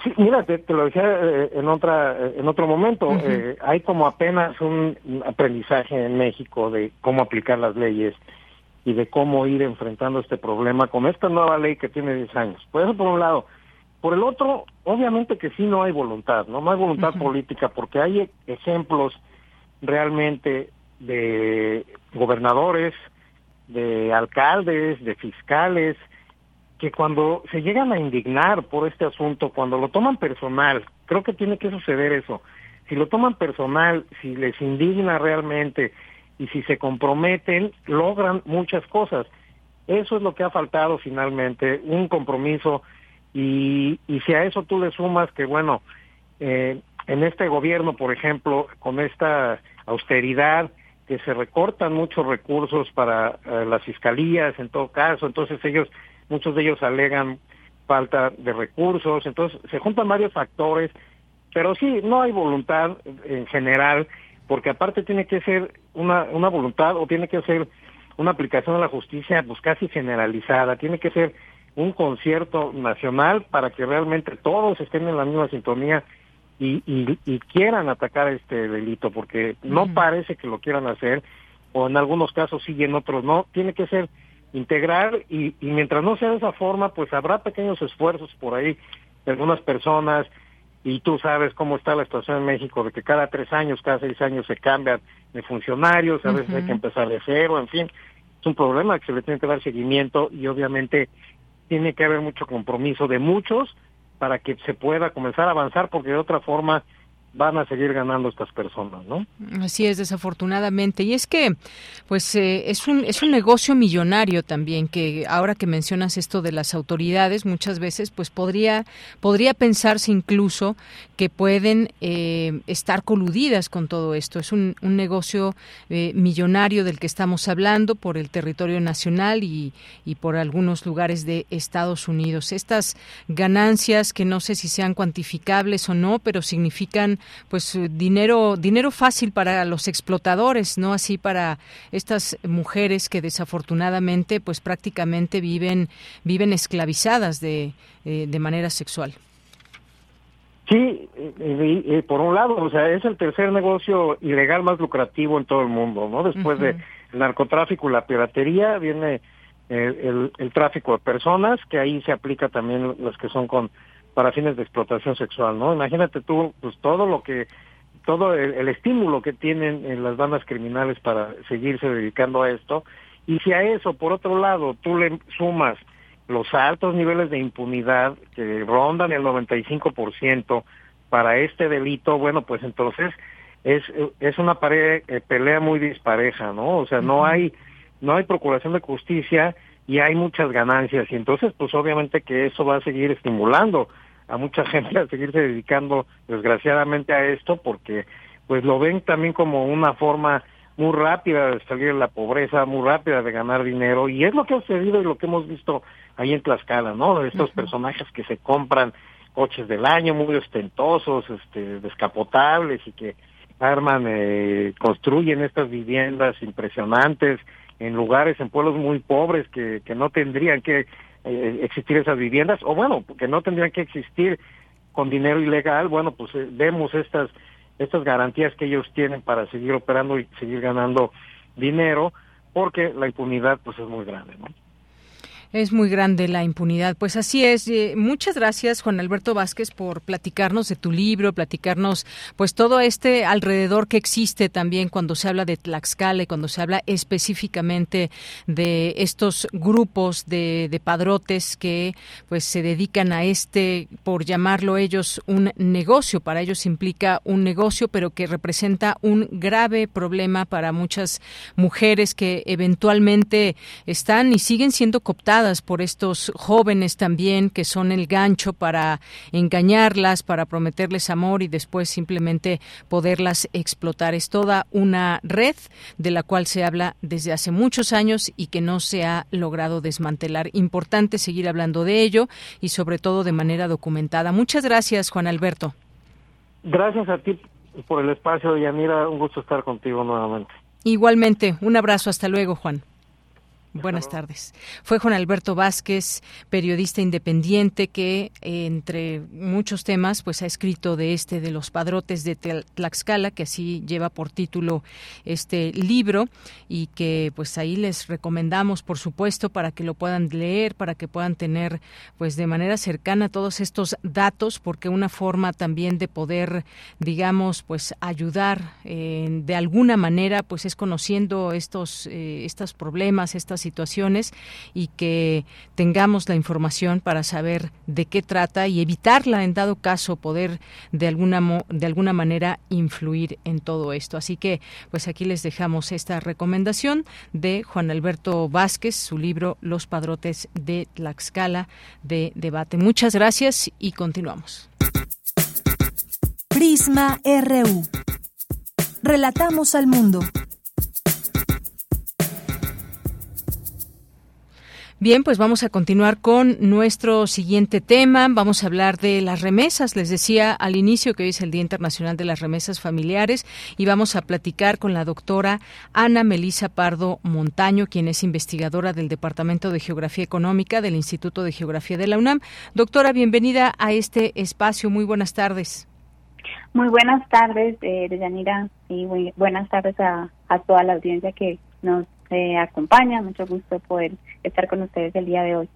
Sí, mira, te, lo decía eh, en otra en otro momento. Eh, hay como apenas un aprendizaje en México de cómo aplicar las leyes y de cómo ir enfrentando este problema con esta nueva ley que tiene 10 años. Por eso, por un lado. Por el otro, obviamente que sí no hay voluntad, no, no hay voluntad política, porque hay ejemplos realmente de gobernadores, de alcaldes, de fiscales, que cuando se llegan a indignar por este asunto, cuando lo toman personal, creo que tiene que suceder eso. Si lo toman personal, si les indigna realmente, y si se comprometen, logran muchas cosas. Eso es lo que ha faltado finalmente, un compromiso y, y si a eso tú le sumas que, bueno, eh, en este gobierno, por ejemplo, con esta austeridad, que se recortan muchos recursos para eh, las fiscalías en todo caso, entonces ellos, muchos de ellos alegan falta de recursos, entonces se juntan varios factores, pero sí, no hay voluntad en general, porque aparte tiene que ser una, una voluntad o tiene que ser una aplicación de la justicia pues casi generalizada, tiene que ser un concierto nacional para que realmente todos estén en la misma sintonía y, y, quieran atacar este delito, porque no parece que lo quieran hacer, o en algunos casos sí y en otros no, tiene que ser integral y, y mientras no sea de esa forma, pues habrá pequeños esfuerzos por ahí de algunas personas, y tú sabes cómo está la situación en México, de que cada tres años, cada seis años se cambian de funcionarios, a veces hay que empezar de cero, en fin, es un problema que se le tiene que dar seguimiento y obviamente tiene que haber mucho compromiso de muchos para que se pueda comenzar a avanzar, porque de otra forma van a seguir ganando estas personas, ¿no? Así es, desafortunadamente. Y es que, pues, eh, es un es un negocio millonario también que ahora que mencionas esto de las autoridades, muchas veces, pues podría podría pensarse incluso que pueden eh, estar coludidas con todo esto. Es un, un negocio eh, millonario del que estamos hablando por el territorio nacional y, y por algunos lugares de Estados Unidos. Estas ganancias que no sé si sean cuantificables o no, pero significan pues eh, dinero dinero fácil para los explotadores, no así para estas mujeres que desafortunadamente pues prácticamente viven viven esclavizadas de, eh, de manera sexual. Sí, por un lado, o sea, es el tercer negocio ilegal más lucrativo en todo el mundo, ¿no? Después de el narcotráfico y la piratería viene el, el, tráfico de personas, que ahí se aplica también las que son con para fines de explotación sexual, ¿no? Imagínate tú, pues todo lo que, todo el, estímulo que tienen en las bandas criminales para seguirse dedicando a esto, y si a eso, por otro lado, tú le sumas los altos niveles de impunidad que rondan el 95% para este delito, bueno, pues entonces es, es una pared, eh, pelea muy dispareja, ¿no? O sea, no hay, no hay procuración de justicia y hay muchas ganancias y entonces pues obviamente que eso va a seguir estimulando a mucha gente a seguirse dedicando desgraciadamente a esto porque pues lo ven también como una forma muy rápida de salir de la pobreza, muy rápida de ganar dinero y es lo que ha sucedido y lo que hemos visto ahí en Tlaxcala, ¿no? De estos personajes que se compran coches del año muy ostentosos, este, descapotables y que arman, eh, construyen estas viviendas impresionantes en lugares, en pueblos muy pobres que, que no tendrían que eh, existir esas viviendas, o bueno, que no tendrían que existir con dinero ilegal, bueno, pues eh, vemos estas, estas garantías que ellos tienen para seguir operando y seguir ganando dinero, porque la impunidad pues es muy grande, ¿no? Es muy grande la impunidad. Pues así es. Eh, muchas gracias, Juan Alberto Vázquez, por platicarnos de tu libro, platicarnos pues todo este alrededor que existe también cuando se habla de Tlaxcala y cuando se habla específicamente de estos grupos de, de padrotes que pues se dedican a este, por llamarlo ellos, un negocio. Para ellos implica un negocio, pero que representa un grave problema para muchas mujeres que eventualmente están y siguen siendo cooptadas por estos jóvenes también que son el gancho para engañarlas, para prometerles amor y después simplemente poderlas explotar. Es toda una red de la cual se habla desde hace muchos años y que no se ha logrado desmantelar. Importante seguir hablando de ello y sobre todo de manera documentada. Muchas gracias, Juan Alberto. Gracias a ti por el espacio, Yanira. Un gusto estar contigo nuevamente. Igualmente, un abrazo. Hasta luego, Juan. Buenas tardes. Fue Juan Alberto Vázquez, periodista independiente que entre muchos temas pues ha escrito de este de los padrotes de Tlaxcala, que así lleva por título este libro y que pues ahí les recomendamos por supuesto para que lo puedan leer, para que puedan tener pues de manera cercana todos estos datos porque una forma también de poder digamos pues ayudar eh, de alguna manera pues es conociendo estos eh, estos problemas, estas situaciones y que tengamos la información para saber de qué trata y evitarla en dado caso poder de alguna de alguna manera influir en todo esto. Así que pues aquí les dejamos esta recomendación de Juan Alberto Vázquez, su libro Los padrotes de Tlaxcala de debate. Muchas gracias y continuamos. Prisma RU. Relatamos al mundo. Bien, pues vamos a continuar con nuestro siguiente tema. Vamos a hablar de las remesas. Les decía al inicio que hoy es el Día Internacional de las Remesas Familiares y vamos a platicar con la doctora Ana Melisa Pardo Montaño, quien es investigadora del Departamento de Geografía Económica del Instituto de Geografía de la UNAM. Doctora, bienvenida a este espacio. Muy buenas tardes. Muy buenas tardes, eh, Deyanira, y buenas tardes a, a toda la audiencia que nos eh, acompaña. Mucho gusto poder estar con ustedes el día de hoy.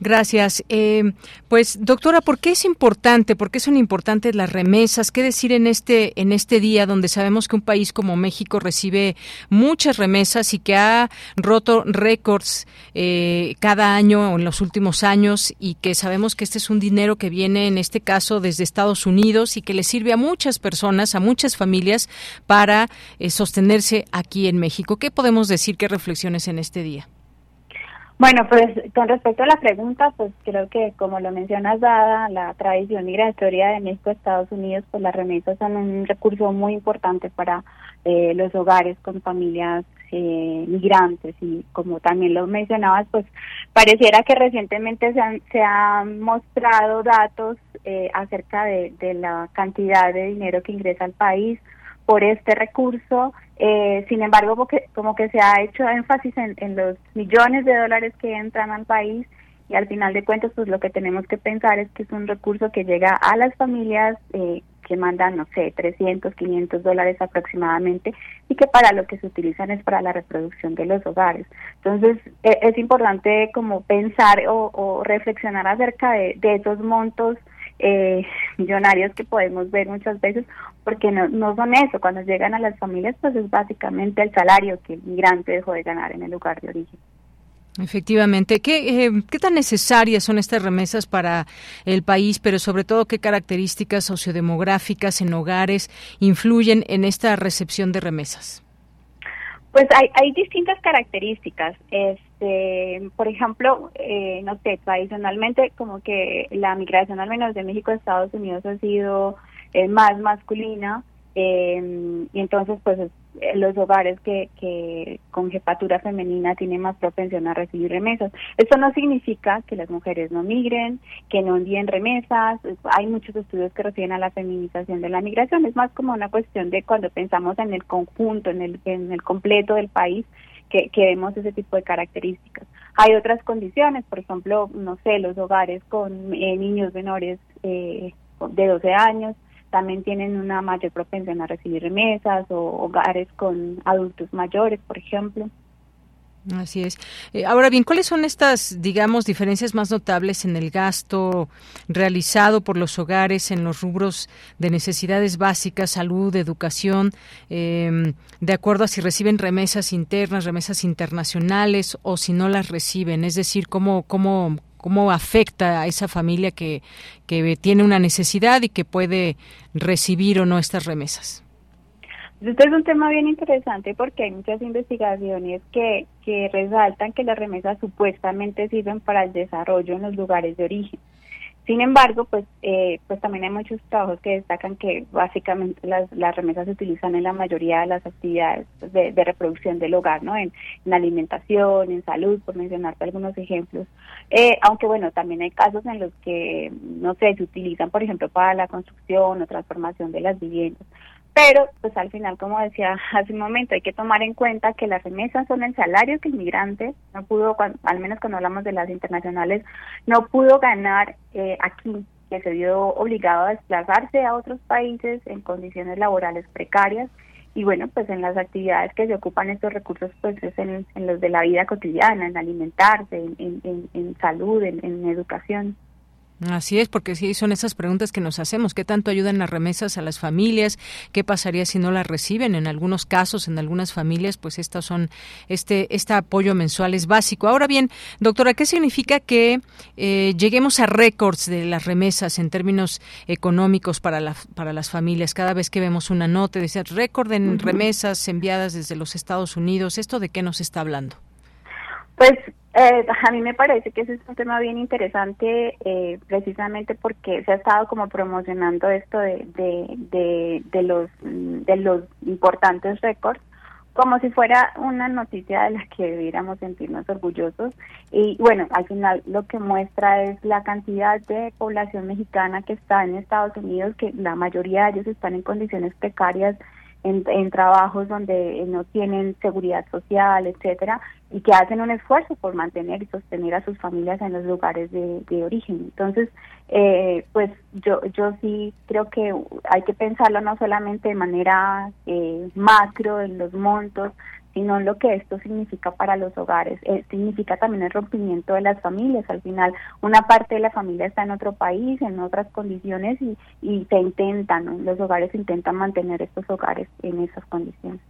Gracias. Eh, pues, doctora, ¿por qué es importante? ¿Por qué son importantes las remesas? ¿Qué decir en este en este día donde sabemos que un país como México recibe muchas remesas y que ha roto récords eh, cada año en los últimos años y que sabemos que este es un dinero que viene en este caso desde Estados Unidos y que le sirve a muchas personas, a muchas familias para eh, sostenerse aquí en México? ¿Qué podemos decir? ¿Qué reflexiones en este día? Bueno, pues con respecto a la pregunta, pues creo que como lo mencionas, dada la tradición migratoria de México a Estados Unidos, pues las remesas son un recurso muy importante para eh, los hogares con familias eh, migrantes. Y como también lo mencionabas, pues pareciera que recientemente se han, se han mostrado datos eh, acerca de, de la cantidad de dinero que ingresa al país por este recurso. Eh, sin embargo, como que, como que se ha hecho énfasis en, los millones de dólares que entran al país y al final de cuentas, pues lo que tenemos que pensar es que es un recurso que llega a las familias eh, que mandan, no sé, 300, 500 dólares aproximadamente y que para lo que se utilizan es para la reproducción de los hogares. Entonces, e, es importante como pensar o, reflexionar acerca de, de esos montos eh, millonarios que podemos ver muchas veces, porque no, no son eso, cuando llegan a las familias, pues es básicamente el salario que el migrante dejó de ganar en el lugar de origen. Efectivamente. ¿Qué, eh, ¿Qué tan necesarias son estas remesas para el país, pero sobre todo qué características sociodemográficas en hogares influyen en esta recepción de remesas? Pues hay, hay distintas características. Este, por ejemplo, eh, no sé, tradicionalmente como que la migración al menos de México a Estados Unidos ha sido eh, más masculina eh, y entonces pues eh, los hogares que, que con jefatura femenina tienen más propensión a recibir remesas. Esto no significa que las mujeres no migren, que no envíen remesas. Hay muchos estudios que refieren a la feminización de la migración. Es más como una cuestión de cuando pensamos en el conjunto, en el, en el completo del país, que, vemos ese tipo de características. Hay otras condiciones, por ejemplo, no sé, los hogares con eh, niños menores eh, de 12 años también tienen una mayor propensión a recibir remesas o hogares con adultos mayores, por ejemplo. Así es. Eh, ahora bien, ¿cuáles son estas, digamos, diferencias más notables en el gasto realizado por los hogares en los rubros de necesidades básicas, salud, educación, em, de acuerdo a si reciben remesas internas, remesas internacionales o si no las reciben? Es decir, ¿cómo, cómo, cómo afecta a esa familia que, que tiene una necesidad y que puede recibir o no estas remesas. Este es un tema bien interesante porque hay muchas investigaciones que, que resaltan que las remesas supuestamente sirven para el desarrollo en los lugares de origen. Sin embargo, pues, eh, pues también hay muchos trabajos que destacan que básicamente las, las remesas se utilizan en la mayoría de las actividades de, reproducción del hogar, ¿no? En, alimentación, en salud, por mencionarte algunos ejemplos. Eh, aunque bueno, también hay casos en los que, no sé, se utilizan, por ejemplo, para la construcción o transformación de las viviendas. Pero, pues al final, como decía hace un momento, hay que tomar en cuenta que las remesas son el salario que el migrante no pudo, al menos cuando hablamos de las internacionales, no pudo ganar eh, aquí, que se vio obligado a desplazarse a otros países en condiciones laborales precarias. Y bueno, pues en las actividades que se ocupan estos recursos, pues es en, los de la vida cotidiana, en alimentarse, en, salud, en educación. Así es, porque sí son esas preguntas que nos hacemos. ¿Qué tanto ayudan las remesas a las familias? ¿Qué pasaría si no las reciben? En algunos casos, en algunas familias, pues estas son este este apoyo mensual es básico. Ahora bien, doctora, ¿qué significa que eh, lleguemos a récords de las remesas en términos económicos para la, para las familias? Cada vez que vemos una nota dice récord en remesas enviadas desde los Estados Unidos, ¿esto de qué nos está hablando? Pues Eh, a mí me parece que ese es un tema bien interesante, eh, precisamente porque se ha estado como promocionando esto de, de, de, los de los importantes récords como si fuera una noticia de la que debiéramos sentirnos orgullosos. Y bueno, al final lo que muestra es la cantidad de población mexicana que está en Estados Unidos, que la mayoría de ellos están en condiciones precarias en, trabajos donde no tienen seguridad social, etcétera, y que hacen un esfuerzo por mantener y sostener a sus familias en los lugares de, origen. Entonces, eh, pues yo yo sí creo que hay que pensarlo no solamente de manera eh, macro en los montos, sino lo que esto significa para los hogares. Eh, significa también el rompimiento de las familias. Al final, una parte de la familia está en otro país, en otras condiciones y, y se intentan, los hogares intentan mantener estos hogares en esas condiciones.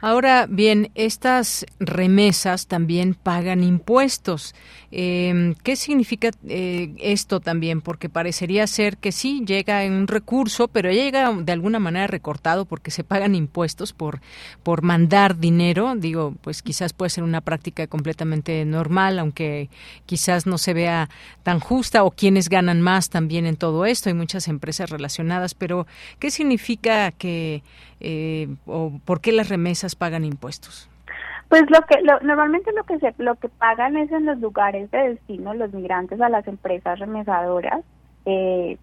Ahora bien, estas remesas también pagan impuestos. Em, ¿Qué significa eh, esto también? Porque parecería ser que sí, llega en un recurso, pero llega de alguna manera recortado porque se pagan impuestos por, por mandar dinero. Digo, pues quizás puede ser una práctica completamente normal, aunque quizás no se vea tan justa o quienes ganan más también en todo esto. Hay muchas empresas relacionadas, pero ¿qué significa que eh, o por qué las remesas pagan impuestos? Pues lo que normalmente lo que se lo que pagan es en los lugares de destino los migrantes a las empresas remesadoras. Eh,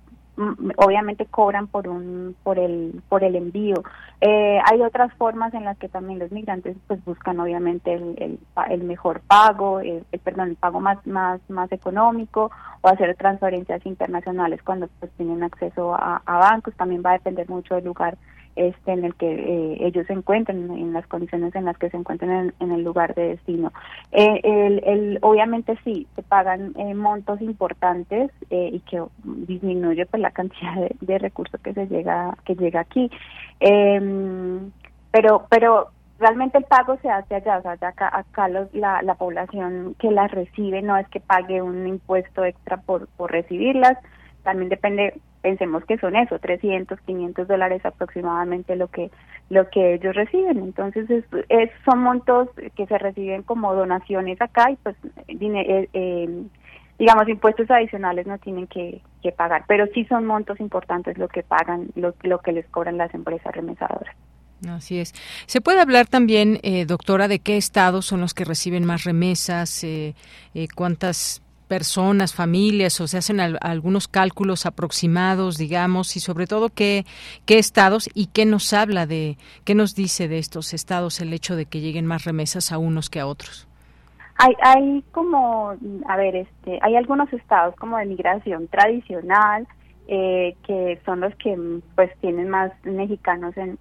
obviamente cobran por un por el por el envío eh, hay otras formas en las que también los migrantes pues buscan obviamente el, el, mejor pago el, perdón el pago más más más económico o hacer transferencias internacionales cuando pues tienen acceso a bancos también va a depender mucho del lugar este en el que eh, ellos se encuentren, en las condiciones en las que se encuentren en, el lugar de destino. Eh, obviamente sí, se pagan eh, montos importantes y que disminuye pues la cantidad de, recursos que se llega que llega aquí. Em, pero pero realmente el pago se hace allá, o sea, acá, acá la, la población que las recibe no es que pague un impuesto extra por, por recibirlas, también depende pensemos que son eso, 300, 500 dólares aproximadamente lo que lo que ellos reciben. Entonces, es, son montos que se reciben como donaciones acá y pues eh, eh, digamos impuestos adicionales no tienen que, que, pagar, pero sí son montos importantes lo que pagan, lo, lo que les cobran las empresas remesadoras. Así es. ¿Se puede hablar también, eh, doctora, de qué estados son los que reciben más remesas? Eh, eh, ¿Cuántas personas, familias, o se hacen algunos cálculos aproximados, digamos, y sobre todo qué, qué estados y qué nos habla de, qué nos dice de estos estados el hecho de que lleguen más remesas a unos que a otros. Hay, hay como, a ver, este, hay algunos estados como de migración tradicional, eh, que son los que pues tienen más mexicanos en,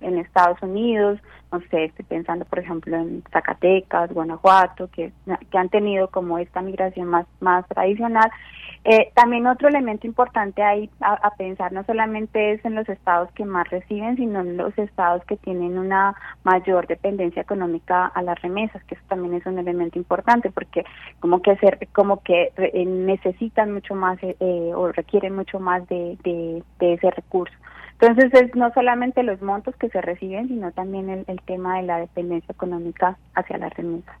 en, Estados Unidos, no sé, estoy pensando por ejemplo en Zacatecas, Guanajuato, que, que han tenido como esta migración más, más tradicional eh, también otro elemento importante ahí a, pensar no solamente es en los estados que más reciben, sino en los estados que tienen una mayor dependencia económica a las remesas, que eso también es un elemento importante porque como que ser, como que eh, necesitan mucho más eh, o requieren mucho más de, de, ese recurso. Entonces es no solamente los montos que se reciben, sino también el, el tema de la dependencia económica hacia las remesas.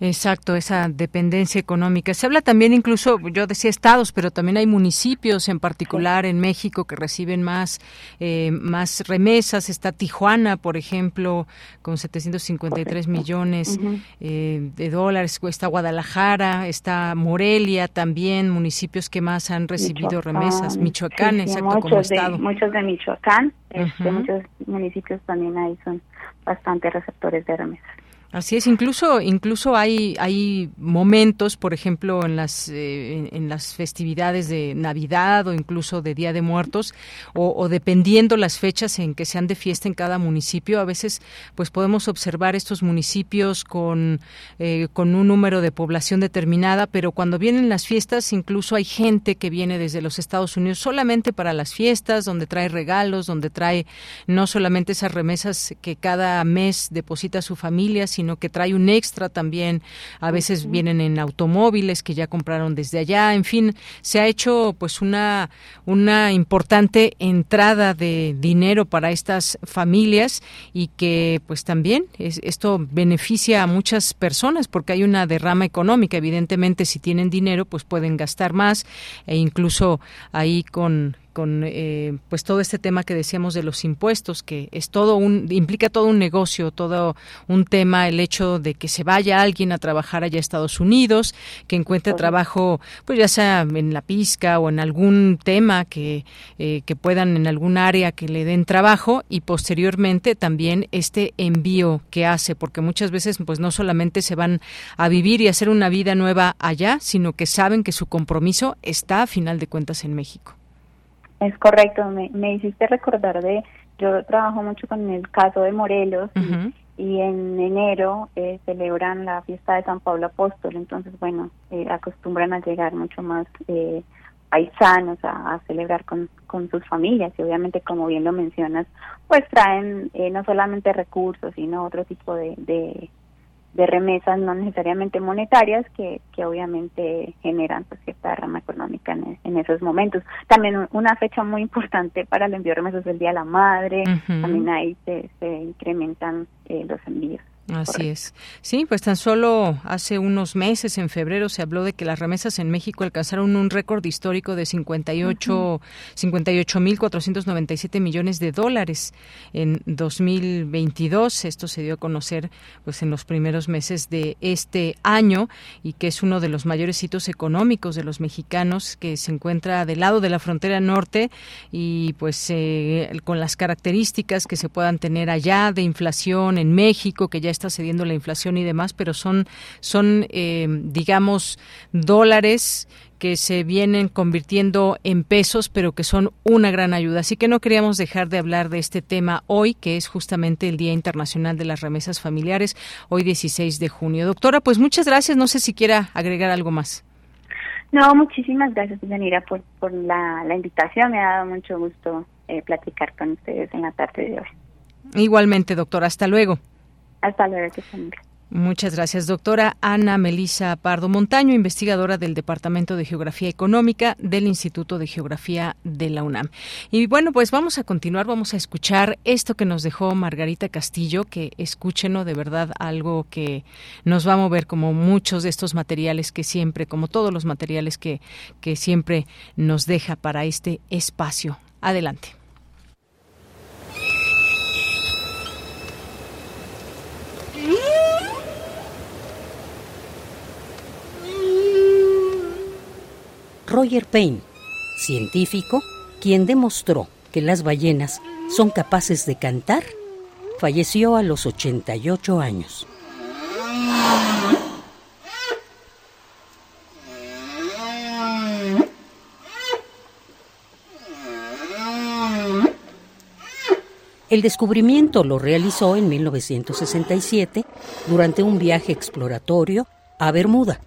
Exacto, esa dependencia económica. Se habla también incluso, yo decía estados, pero también hay municipios en particular en México que reciben más, eh, más remesas. Está Tijuana, por ejemplo, con 753 millones eh, de dólares. Está Guadalajara, está Morelia también, municipios que más han recibido remesas. Michoacán, exacto, como estado. muchos de Michoacán, este, muchos municipios también ahí son bastante receptores de remesas. Así es, incluso incluso hay hay momentos, por ejemplo, en las eh, en, las festividades de Navidad o incluso de Día de Muertos o, dependiendo las fechas en que sean de fiesta en cada municipio, a veces pues podemos observar estos municipios con eh, con un número de población determinada, pero cuando vienen las fiestas incluso hay gente que viene desde los Estados Unidos solamente para las fiestas, donde trae regalos, donde trae no solamente esas remesas que cada mes deposita su familia, sino sino que trae un extra también. A veces vienen en automóviles que ya compraron desde allá. En fin, se ha hecho pues una, una importante entrada de dinero para estas familias y que pues también esto beneficia a muchas personas porque hay una derrama económica. Evidentemente, si tienen dinero, pues pueden gastar más e incluso ahí con con eh, pues todo este tema que decíamos de los impuestos que es todo un implica todo un negocio todo un tema el hecho de que se vaya alguien a trabajar allá a Estados Unidos que encuentre trabajo pues ya sea en la pizca o en algún tema que eh, que puedan en algún área que le den trabajo y posteriormente también este envío que hace porque muchas veces pues no solamente se van a vivir y hacer una vida nueva allá sino que saben que su compromiso está a final de cuentas en México es correcto, me, me hiciste recordar de, yo trabajo mucho con el caso de Morelos y, en enero eh, celebran la fiesta de San Pablo Apóstol, entonces bueno, eh, acostumbran a llegar mucho más eh, paisanos a, celebrar con, con sus familias y obviamente como bien lo mencionas, pues traen eh, no solamente recursos, sino otro tipo de, de de remesas no necesariamente monetarias que, que obviamente generan pues, cierta rama económica en, en, esos momentos. También una fecha muy importante para el envío de remesas es el Día de la Madre, también ahí se, se incrementan eh, los envíos. Así es. Sí, pues tan solo hace unos meses, en febrero, se habló de que las remesas en México alcanzaron un récord histórico de 58 mil 497 millones de dólares en 2022. Esto se dio a conocer pues en los primeros meses de este año y que es uno de los mayores hitos económicos de los mexicanos que se encuentra del lado de la frontera norte y pues eh, con las características que se puedan tener allá de inflación en México que ya está cediendo la inflación y demás, pero son, son eh, digamos, dólares que se vienen convirtiendo en pesos, pero que son una gran ayuda. Así que no queríamos dejar de hablar de este tema hoy, que es justamente el Día Internacional de las Remesas Familiares, hoy 16 de junio. Doctora, pues muchas gracias. No sé si quiera agregar algo más. No, muchísimas gracias, Yanira, por, por la, invitación. Me ha dado mucho gusto eh, platicar con ustedes en la tarde de hoy. Igualmente, doctora. Hasta luego. Muchas gracias, doctora Ana Melisa Pardo Montaño, investigadora del Departamento de Geografía Económica del Instituto de Geografía de la UNAM. Y bueno, pues vamos a continuar, vamos a escuchar esto que nos dejó Margarita Castillo, que escúchenos de verdad algo que nos va a mover como muchos de estos materiales que siempre, como todos los materiales que, que siempre nos deja para este espacio. Adelante. Roger Payne, científico, quien demostró que las ballenas son capaces de cantar, falleció a los 88 años. El descubrimiento lo realizó en 1967 durante un viaje exploratorio a Bermuda,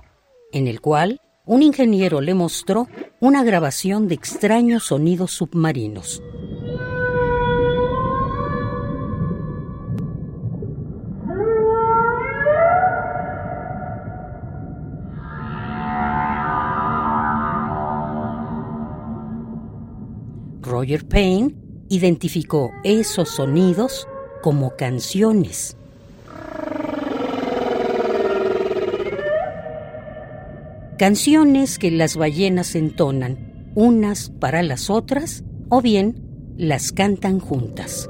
en el cual un ingeniero le mostró una grabación de extraños sonidos submarinos. Roger Payne identificó esos sonidos como canciones. Canciones que las ballenas entonan unas para las otras o bien las cantan juntas.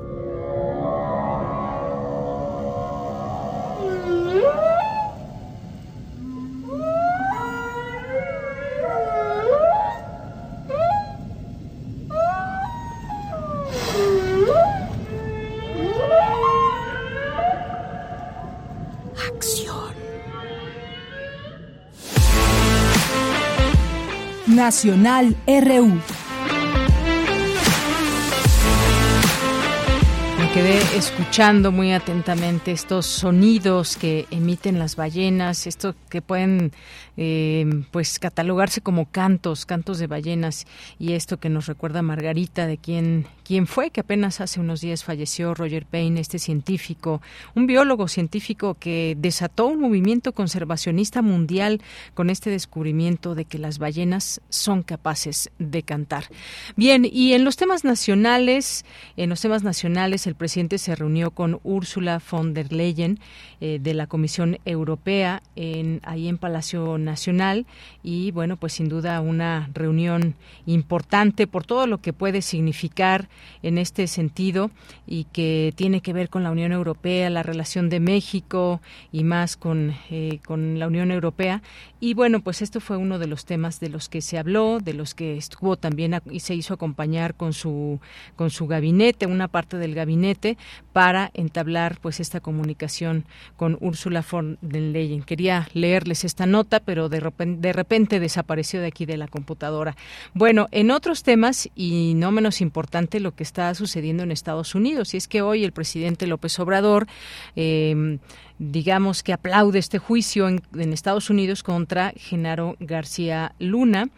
Nacional RU. Quedé escuchando muy atentamente estos sonidos que emiten las ballenas, esto que pueden eh, pues catalogarse como cantos, cantos de ballenas y esto que nos recuerda Margarita de quién quién fue que apenas hace unos días falleció Roger Payne, este científico, un biólogo científico que desató un movimiento conservacionista mundial con este descubrimiento de que las ballenas son capaces de cantar. Bien, y en los temas nacionales, en los temas nacionales el presidente se reunió con Úrsula von der Leyen eh, de la Comisión Europea en, ahí en Palacio Nacional y bueno, pues sin duda una reunión importante por todo lo que puede significar en este sentido y que tiene que ver con la Unión Europea, la relación de México y más con, eh, con la Unión Europea. Y bueno, pues esto fue uno de los temas de los que se habló, de los que estuvo también y se hizo acompañar con su, con su gabinete, una parte del gabinete para entablar pues esta comunicación con Úrsula von der Leyen. Quería leerles esta nota, pero de repente, de repente desapareció de aquí de la computadora. Bueno, en otros temas y no menos importante lo que está sucediendo en Estados Unidos, y es que hoy el presidente López Obrador eh, digamos que aplaude este juicio en, en Estados Unidos contra Genaro García Luna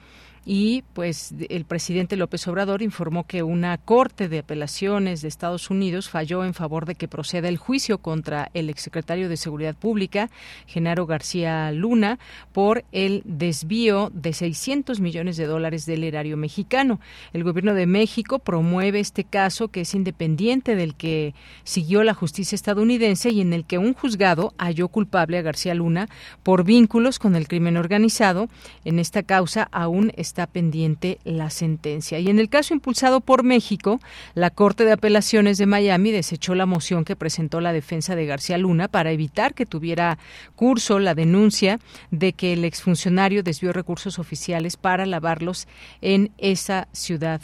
y pues el presidente López Obrador informó que una corte de apelaciones de Estados Unidos falló en favor de que proceda el juicio contra el exsecretario de Seguridad Pública, Genaro García Luna, por el desvío de 600 millones de dólares del erario mexicano. El gobierno de México promueve este caso que es independiente del que siguió la justicia estadounidense y en el que un juzgado halló culpable a García Luna por vínculos con el crimen organizado. En esta causa aún está pendiente la sentencia. Y en el caso impulsado por México, la Corte de Apelaciones de Miami desechó la moción que presentó la defensa de García Luna para evitar que tuviera curso la denuncia de que el exfuncionario desvió recursos oficiales para lavarlos en esa ciudad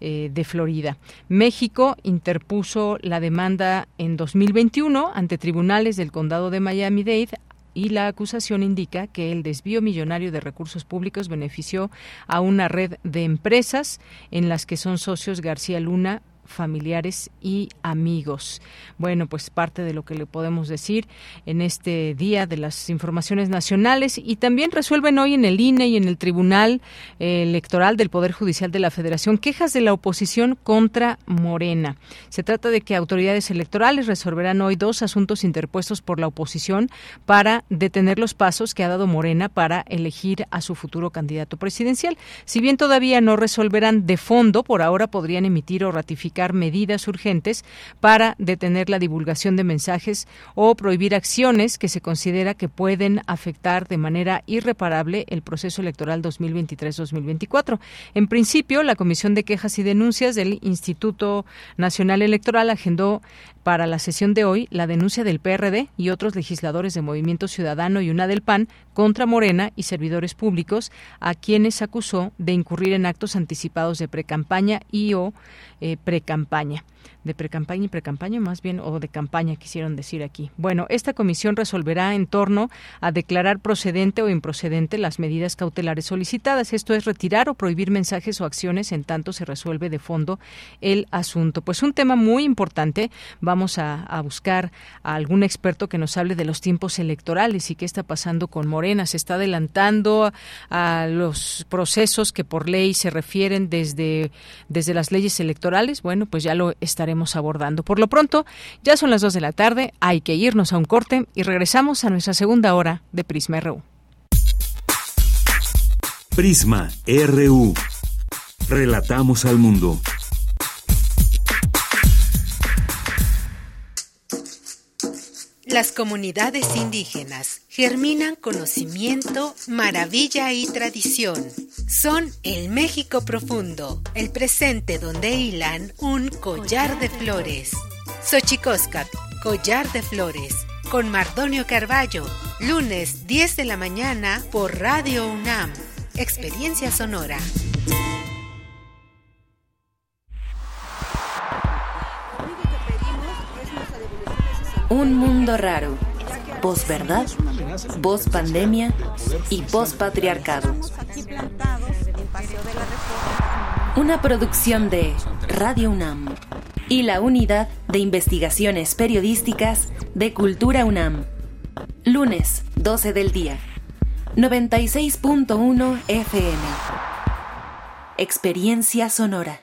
eh, de Florida. México interpuso la demanda en 2021 ante tribunales del condado de Miami-Dade y la acusación indica que el desvío millonario de recursos públicos benefició a una red de empresas en las que son socios García Luna, familiares y amigos. Bueno, pues parte de lo que le podemos decir en este día de las informaciones nacionales y también resuelven hoy en el INE y en el Tribunal Electoral del Poder Judicial de la Federación quejas de la oposición contra Morena. Se trata de que autoridades electorales resolverán hoy dos asuntos interpuestos por la oposición para detener los pasos que ha dado Morena para elegir a su futuro candidato presidencial. Si bien todavía no resolverán de fondo, por ahora podrían emitir o ratificar medidas urgentes para detener la divulgación de mensajes o prohibir acciones que se considera que pueden afectar de manera irreparable el proceso electoral 2023-2024. En principio, la Comisión de Quejas y Denuncias del Instituto Nacional Electoral agendó para la sesión de hoy la denuncia del PRD y otros legisladores de Movimiento Ciudadano y una del PAN contra Morena y servidores públicos a quienes acusó de incurrir en actos anticipados de precampaña y o eh, precampaña de precampaña y precampaña, más bien, o de campaña, quisieron decir aquí. Bueno, esta comisión resolverá en torno a declarar procedente o improcedente las medidas cautelares solicitadas. Esto es retirar o prohibir mensajes o acciones en tanto se resuelve de fondo el asunto. Pues un tema muy importante. Vamos a, buscar a algún experto que nos hable de los tiempos electorales y qué está pasando con Morena. Se está adelantando a los procesos que por ley se refieren desde, desde las leyes electorales. Bueno, pues ya lo estaremos abordando. Por lo pronto, ya son las 2 de la tarde, hay que irnos a un corte y regresamos a nuestra segunda hora de Prisma RU. Prisma RU. Relatamos al mundo. Las comunidades indígenas germinan conocimiento, maravilla y tradición. Son el México profundo, el presente donde hilan un collar de flores. Xochicóscat, collar de flores, con Mardonio Carballo, lunes 10 de la mañana por Radio UNAM. Experiencia sonora. Un mundo raro. Posverdad, voz pandemia y post patriarcado. Una producción de Radio UNAM y la Unidad de Investigaciones Periodísticas de Cultura UNAM. Lunes, 12 del día. 96.1 FM. Experiencia sonora.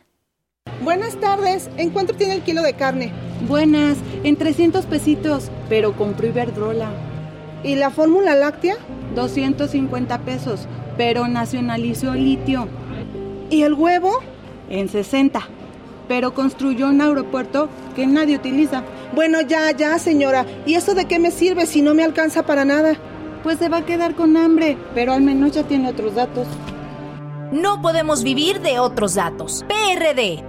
Buenas tardes, ¿en cuánto tiene el kilo de carne? Buenas, en 300 pesitos, pero compró Iberdrola. ¿Y la fórmula láctea? 250 pesos, pero nacionalizó litio. ¿Y el huevo? En 60, pero construyó un aeropuerto que nadie utiliza. Bueno, ya, ya, señora. ¿Y eso de qué me sirve si no me alcanza para nada? Pues se va a quedar con hambre, pero al menos ya tiene otros datos. No podemos vivir de otros datos. PRD.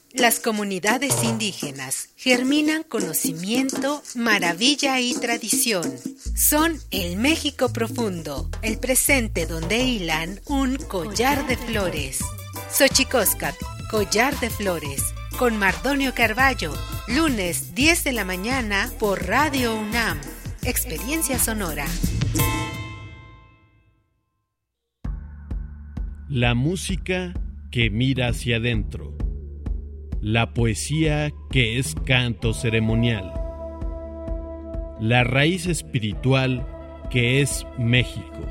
Las comunidades indígenas germinan conocimiento, maravilla y tradición. Son el México profundo, el presente donde hilan un collar de flores. Xochicóscat, collar de flores, con Mardonio Carballo, lunes 10 de la mañana por Radio UNAM. Experiencia sonora. La música que mira hacia adentro la poesía que es canto ceremonial, la raíz espiritual que es México.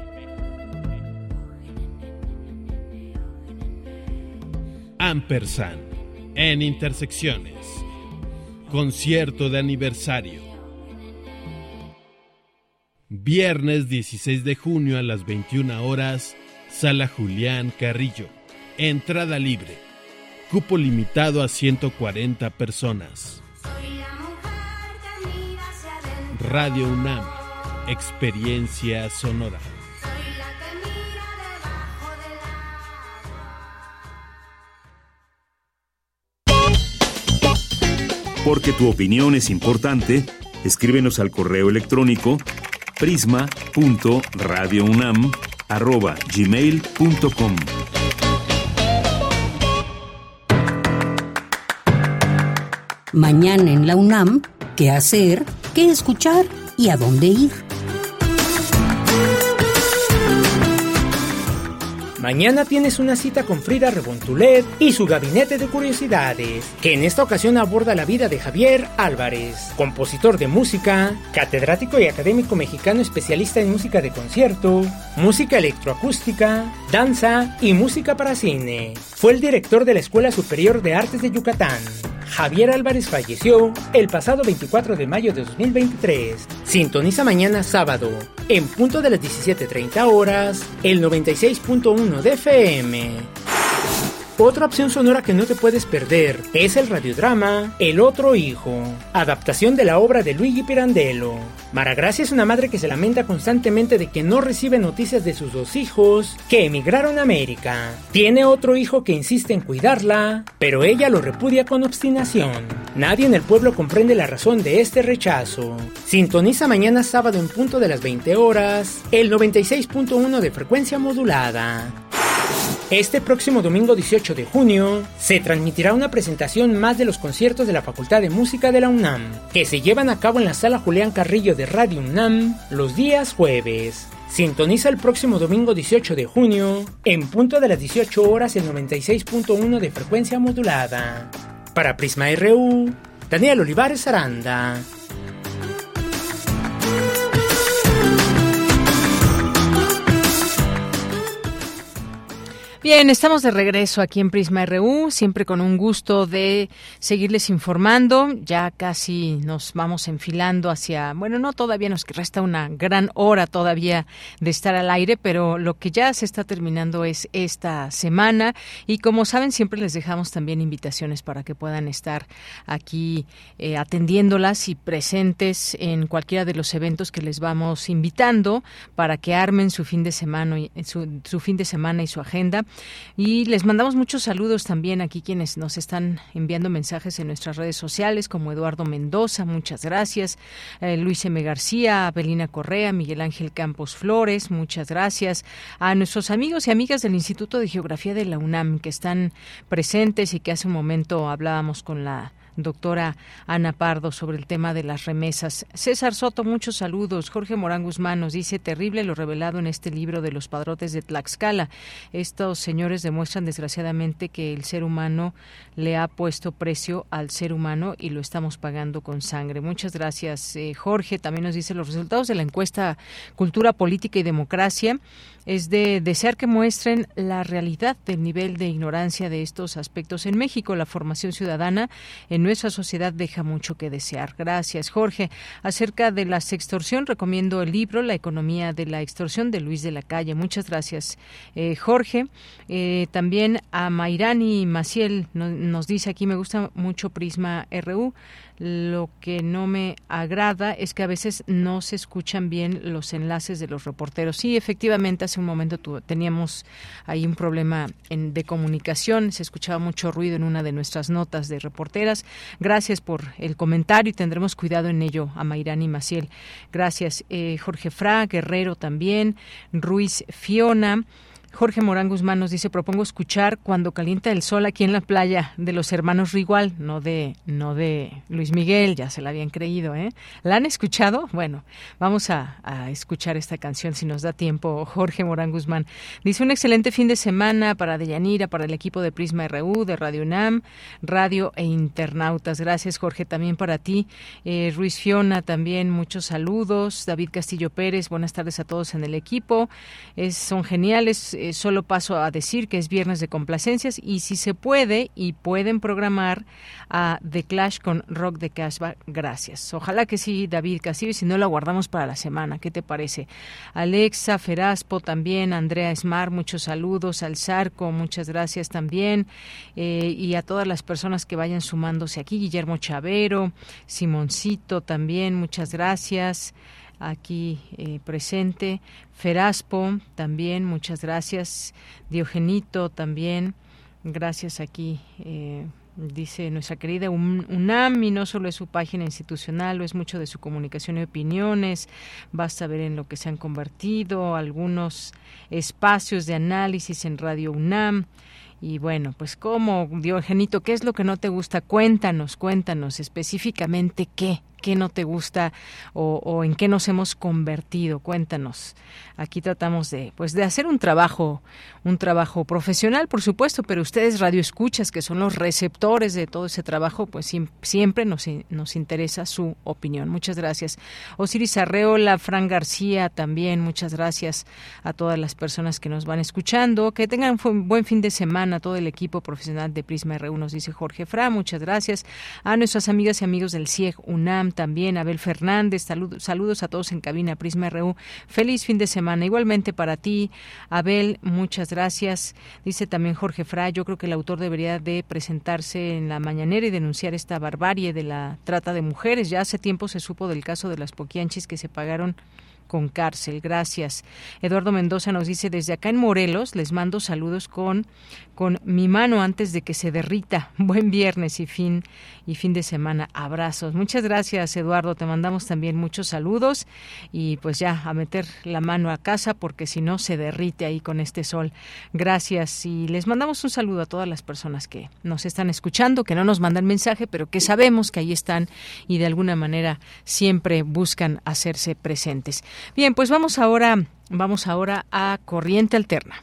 Ampersand, en intersecciones, concierto de aniversario. Viernes 16 de junio a las 21 horas, Sala Julián Carrillo. Entrada libre. Cupo limitado a 140 personas. Radio UNAM. Experiencia sonora. Porque tu opinión es importante, escríbenos al correo electrónico prisma.radiounam@gmail.com. Mañana en la UNAM, ¿qué hacer? ¿Qué escuchar? ¿Y a dónde ir? Mañana tienes una cita con Frida Rebontulet y su gabinete de curiosidades, que en esta ocasión aborda la vida de Javier Álvarez, compositor de música, catedrático y académico mexicano especialista en música de concierto, música electroacústica, danza y música para cine. Fue el director de la Escuela Superior de Artes de Yucatán. Javier Álvarez falleció el pasado 24 de mayo de 2023. Sintoniza mañana sábado, en punto de las 17.30 horas, el 96.1 de FM. Otra opción sonora que no te puedes perder es el radiodrama El Otro Hijo, adaptación de la obra de Luigi Pirandello. Maragracia es una madre que se lamenta constantemente de que no recibe noticias de sus dos hijos que emigraron a América. Tiene otro hijo que insiste en cuidarla, pero ella lo repudia con obstinación. Nadie en el pueblo comprende la razón de este rechazo. Sintoniza mañana sábado en punto de las 20 horas, el 96.1 de frecuencia modulada. Este próximo domingo 18 de junio se transmitirá una presentación más de los conciertos de la Facultad de Música de la UNAM, que se llevan a cabo en la sala Julián Carrillo de Radio UNAM los días jueves. Sintoniza el próximo domingo 18 de junio, en punto de las 18 horas en 96.1 de frecuencia modulada. Para Prisma RU, Daniel Olivares Aranda. Bien, estamos de regreso aquí en Prisma RU, siempre con un gusto de seguirles informando. Ya casi nos vamos enfilando hacia, bueno, no todavía nos resta una gran hora todavía de estar al aire, pero lo que ya se está terminando es esta semana y como saben siempre les dejamos también invitaciones para que puedan estar aquí eh, atendiéndolas y presentes en cualquiera de los eventos que les vamos invitando para que armen su fin de semana, su, su fin de semana y su agenda. Y les mandamos muchos saludos también aquí quienes nos están enviando mensajes en nuestras redes sociales, como Eduardo Mendoza, muchas gracias, eh, Luis M. García, Abelina Correa, Miguel Ángel Campos Flores, muchas gracias, a nuestros amigos y amigas del Instituto de Geografía de la UNAM que están presentes y que hace un momento hablábamos con la doctora Ana Pardo sobre el tema de las remesas. César Soto, muchos saludos. Jorge Morán Guzmán nos dice terrible lo revelado en este libro de los padrotes de Tlaxcala. Estos señores demuestran desgraciadamente que el ser humano le ha puesto precio al ser humano y lo estamos pagando con sangre. Muchas gracias, eh, Jorge. También nos dice los resultados de la encuesta Cultura Política y Democracia es de desear que muestren la realidad del nivel de ignorancia de estos aspectos en México. La formación ciudadana en nuestra sociedad deja mucho que desear. Gracias, Jorge. Acerca de la sextorsión, recomiendo el libro La economía de la extorsión de Luis de la Calle. Muchas gracias, eh, Jorge. Eh, también a Mairani Maciel nos dice aquí, me gusta mucho Prisma RU. Lo que no me agrada es que a veces no se escuchan bien los enlaces de los reporteros. Sí, efectivamente, hace un momento teníamos ahí un problema de comunicación, se escuchaba mucho ruido en una de nuestras notas de reporteras. Gracias por el comentario y tendremos cuidado en ello a Mayrani Maciel. Gracias, eh, Jorge Fra, Guerrero también, Ruiz Fiona. Jorge Morán Guzmán nos dice, propongo escuchar Cuando calienta el sol aquí en la playa de los hermanos Rigual, no de, no de Luis Miguel, ya se la habían creído, ¿eh? ¿La han escuchado? Bueno, vamos a, escuchar esta canción si nos da tiempo. Jorge Morán Guzmán dice, un excelente fin de semana para Deyanira, para el equipo de Prisma RU, de Radio UNAM, Radio e Internautas. Gracias, Jorge, también para ti. Eh, Ruiz Fiona, también muchos saludos. David Castillo Pérez, buenas tardes a todos en el equipo. Son geniales eh, solo paso a decir que es viernes de complacencias y si se puede y pueden programar a The Clash con Rock de Cashback, gracias. Ojalá que sí, David Castillo, y si no lo guardamos para la semana, ¿qué te parece? Alexa Feraspo también, Andrea Smar, muchos saludos, al Zarco, muchas gracias también, eh, y a todas las personas que vayan sumándose aquí, Guillermo Chavero, Simoncito también, muchas gracias aquí eh, presente. Feraspo también, muchas gracias. Diogenito también, gracias aquí. Eh, dice nuestra querida UNAM, y no solo es su página institucional, lo es mucho de su comunicación y opiniones, basta ver en lo que se han convertido algunos espacios de análisis en Radio UNAM. Y bueno, pues cómo, Diogenito, ¿qué es lo que no te gusta? Cuéntanos, cuéntanos específicamente qué, qué no te gusta o, en qué nos hemos convertido. Cuéntanos. Aquí tratamos de, pues, de hacer un trabajo, un trabajo profesional, por supuesto, pero ustedes radioescuchas, que son los receptores de todo ese trabajo, pues siempre nos, nos interesa su opinión. Muchas gracias. Osiris Arreola, Fran García, también muchas gracias a todas las personas que nos van escuchando. Que tengan un buen fin de semana todo el equipo profesional de Prisma R1, nos dice Jorge Fran. Muchas gracias a nuestras amigas y amigos del CIEG UNAM también, Abel Fernández, saludos a todos en cabina Prisma RU. Feliz fin de semana. Igualmente para ti, Abel, muchas gracias. Dice también Jorge Fra, yo creo que el autor debería de presentarse en la mañanera y denunciar esta barbarie de la trata de mujeres. Ya hace tiempo se supo del caso de las poquianchis que se pagaron con cárcel. Gracias. Eduardo Mendoza nos dice, desde acá en Morelos les mando saludos con, con mi mano antes de que se derrita. Buen viernes y fin, y fin de semana. Abrazos. Muchas gracias, Eduardo. Te mandamos también muchos saludos y pues ya a meter la mano a casa porque si no se derrite ahí con este sol. Gracias y les mandamos un saludo a todas las personas que nos están escuchando, que no nos mandan mensaje, pero que sabemos que ahí están y de alguna manera siempre buscan hacerse presentes. Bien, pues vamos ahora, vamos ahora a Corriente Alterna.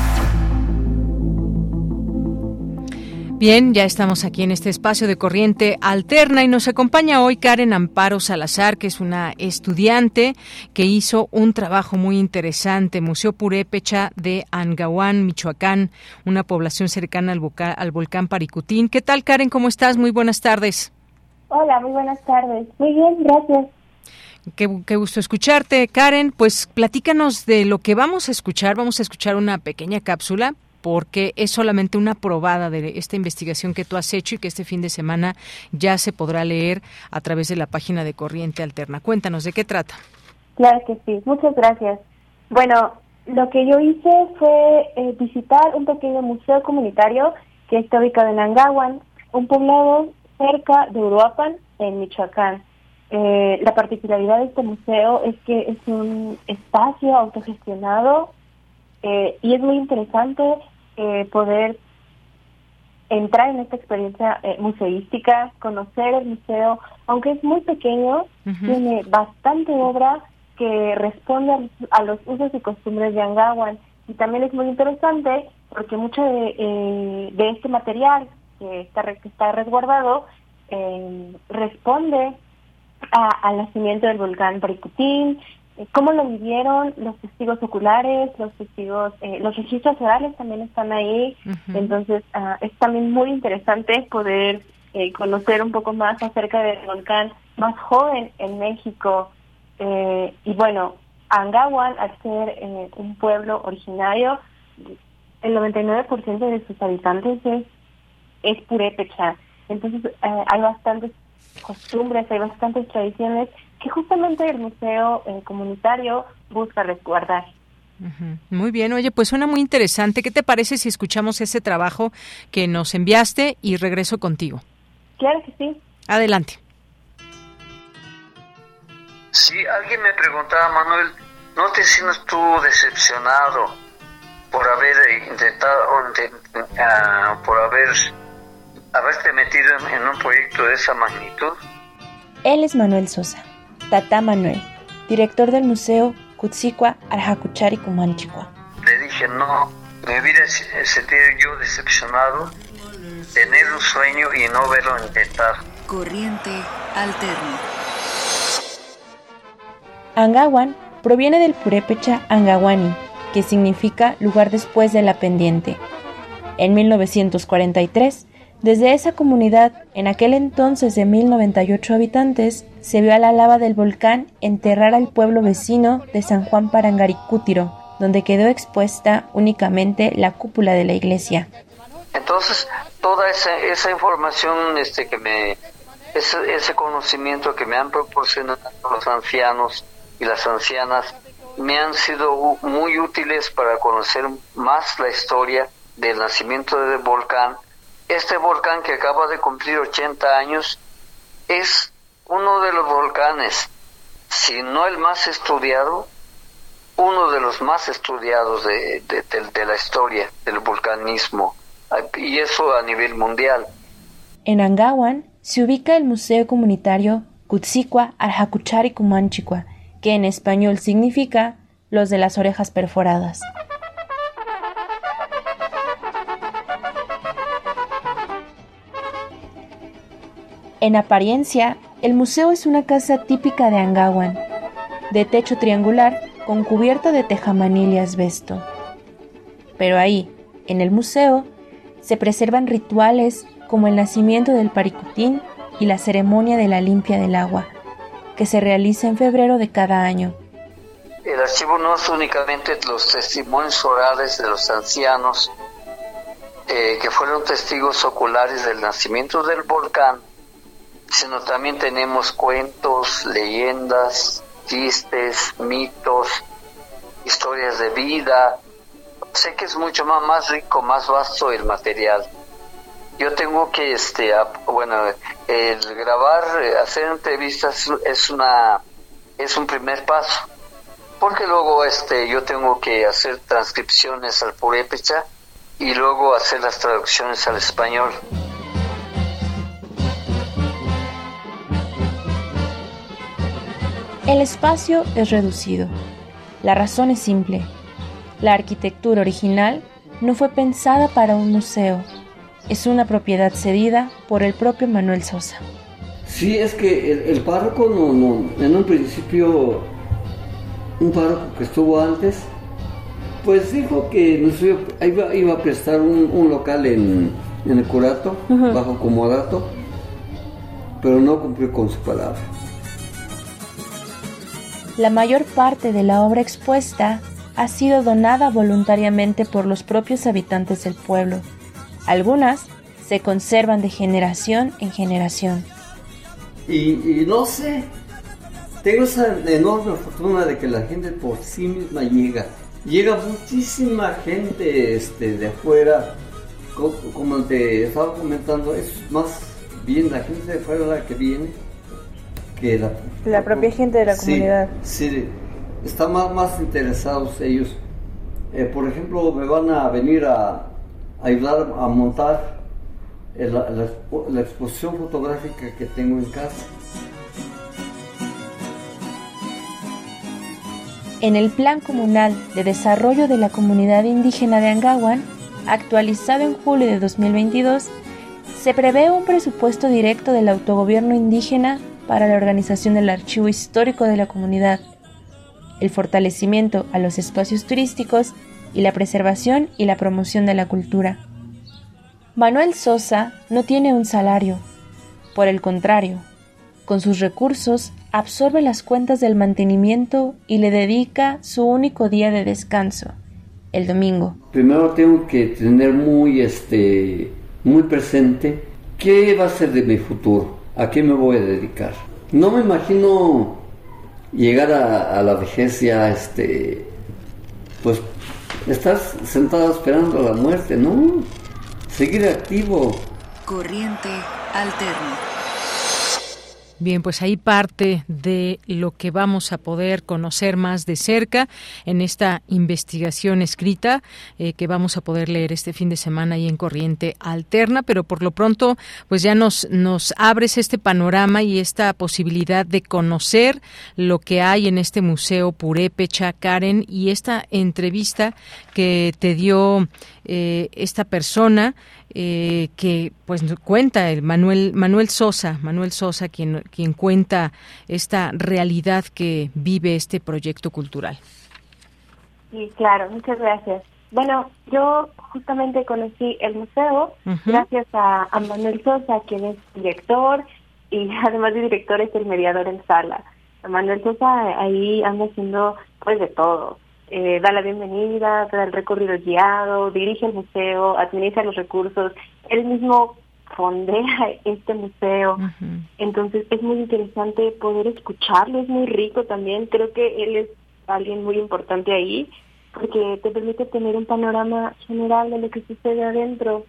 Bien, ya estamos aquí en este espacio de corriente alterna y nos acompaña hoy Karen Amparo Salazar, que es una estudiante que hizo un trabajo muy interesante, Museo Purépecha de Angahuán, Michoacán, una población cercana al, al volcán Paricutín. ¿Qué tal, Karen? ¿Cómo estás? Muy buenas tardes. Hola, muy buenas tardes. Muy bien, gracias. Qué, qué, gusto escucharte, Karen. Pues platícanos de lo que vamos a escuchar. Vamos a escuchar una pequeña cápsula porque es solamente una probada de esta investigación que tú has hecho y que este fin de semana ya se podrá leer a través de la página de Corriente Alterna. Cuéntanos, ¿de qué trata? Claro que sí, muchas gracias. Bueno, lo que yo hice fue eh, visitar un pequeño museo comunitario que está ubicado en Angawan, un poblado cerca de Uruapan, en Michoacán. Eh, la particularidad de este museo es que es un espacio autogestionado eh, y es muy interesante eh, poder entrar en esta experiencia museística, conocer el museo, aunque es muy pequeño, tiene bastante obra que responde a, los usos y costumbres de Angawan. Y también es muy interesante porque mucho de, de este material que está, que está resguardado responde al nacimiento del volcán Paricutín, eh, cómo lo vivieron los testigos oculares, los testigos, eh, los registros orales también están ahí, entonces ah, es también muy interesante poder eh, conocer un poco más acerca del volcán más joven en México. y bueno, Angawan, al ser un pueblo originario, el 99% de sus habitantes es, es purépecha. Entonces hay bastantes costumbres, hay bastantes tradiciones que justamente el museo eh, comunitario busca resguardar. Muy bien, oye, pues suena muy interesante. ¿Qué te parece si escuchamos ese trabajo que nos enviaste y regreso contigo? Claro que sí. Adelante. Sí, alguien me preguntaba, Manuel, ¿no te sientes tú decepcionado por haber intentado, ah, por haber haberte metido en, un proyecto de esa magnitud? Él es Manuel Sosa, Tata Manuel, director del Museo Kutzikwa Arhakuchari Kumanchikwa. Le dije, no, me hubiera sentido yo decepcionado tener un sueño y no verlo intentar. Corriente alterna. Angawan proviene del purépecha Angawani, que significa lugar después de la pendiente. En 1943, desde esa comunidad, en aquel entonces de 1098 habitantes, se vio a la lava del volcán enterrar al pueblo vecino de San Juan Parangaricútiro, donde quedó expuesta únicamente la cúpula de la iglesia. Entonces, toda esa, esa información este, que me, ese, ese conocimiento que me han proporcionado los ancianos y las ancianas, me han sido muy útiles para conocer más la historia del nacimiento del volcán este volcán que acaba de cumplir 80 años es uno de los volcanes, si no el más estudiado, uno de los más estudiados de, la historia del volcanismo, y eso a nivel mundial. En Angawan se ubica el Museo Comunitario Kutsikwa Arhakuchari Kumanchikwa, que en español significa los de las orejas perforadas. En apariencia, el museo es una casa típica de Angawan, de techo triangular con cubierta de tejamanil y asbesto. Pero ahí, en el museo, se preservan rituales como el nacimiento del paricutín y la ceremonia de la limpia del agua, que se realiza en febrero de cada año. El archivo no es únicamente los testimonios orales de los ancianos, eh, que fueron testigos oculares del nacimiento del volcán, sino también tenemos cuentos, leyendas, chistes, mitos, historias de vida. Sé que es mucho más, más rico, más vasto el material. Yo tengo que, este, bueno, el grabar, hacer entrevistas es una, es un primer paso, porque luego, este, yo tengo que hacer transcripciones al purépecha y luego hacer las traducciones al español. El espacio es reducido. La razón es simple. La arquitectura original no fue pensada para un museo. Es una propiedad cedida por el propio Manuel Sosa. Sí, es que el, párroco no, no, en un principio, un párroco que estuvo antes, pues dijo que nos iba, iba, a prestar un, local en, el curato, bajo comodato, pero no cumplió con su palabra. La mayor parte de la obra expuesta ha sido donada voluntariamente por los propios habitantes del pueblo. Algunas se conservan de generación en generación. Y, no sé, tengo esa enorme fortuna de que la gente por sí misma llega. Llega muchísima gente este, de afuera. Como, te estaba comentando, es más bien la gente de afuera la que viene que la, la propia gente de la comunidad. Sí, están más, más interesados ellos. Eh, por ejemplo, me van a venir a, ayudar a montar la, la, exposición fotográfica que tengo en casa. En el Plan Comunal de Desarrollo de la Comunidad Indígena de Angawan, actualizado en julio de 2022, se prevé un presupuesto directo del autogobierno indígena para la organización del archivo histórico de la comunidad, el fortalecimiento a los espacios turísticos y la preservación y la promoción de la cultura. Manuel Sosa no tiene un salario, por el contrario, con sus recursos absorbe las cuentas del mantenimiento y le dedica su único día de descanso, el domingo. Primero tengo que tener muy este muy presente qué va a ser de mi futuro, a qué me voy a dedicar. No me imagino llegar a, la vejez ya, este, pues, estás sentado esperando la muerte, ¿no? Seguir activo. Corriente alterna. Bien, pues ahí parte de lo que vamos a poder conocer más de cerca en esta investigación escrita eh, que vamos a poder leer este fin de semana y en Corriente Alterna, pero por lo pronto pues ya nos, nos abres este panorama y esta posibilidad de conocer lo que hay en este Museo Purépecha, Karen, y esta entrevista que te dio eh, esta persona eh, que pues cuenta el Manuel Manuel Sosa Manuel Sosa quien quien cuenta esta realidad que vive este proyecto cultural. Sí, claro, muchas gracias. Bueno, yo justamente conocí el museo gracias a, a, Manuel Sosa, quien es director y además de director es el mediador en sala. Manuel Sosa ahí anda haciendo pues de todo eh, da la bienvenida, da el recorrido guiado, dirige el museo, administra los recursos, él mismo fondea este museo. Entonces es muy interesante poder escucharlo, es muy rico también. Creo que él es alguien muy importante ahí porque te permite tener un panorama general de lo que sucede adentro.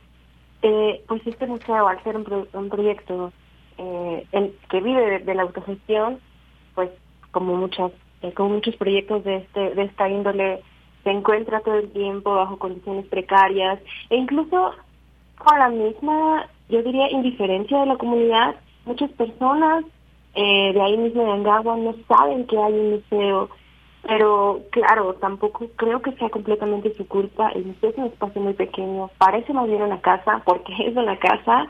Eh, pues este museo, al ser un, proyecto eh, que vive de la autogestión, pues como muchas eh, con muchos proyectos de, este, de esta índole se encuentra todo el tiempo bajo condiciones precarias e incluso con la misma, yo diría, indiferencia de la comunidad. Muchas personas eh, de ahí mismo de Angagua no saben que hay un museo, pero claro, tampoco creo que sea completamente su culpa. El museo es un espacio muy pequeño, parece más bien una casa porque es una casa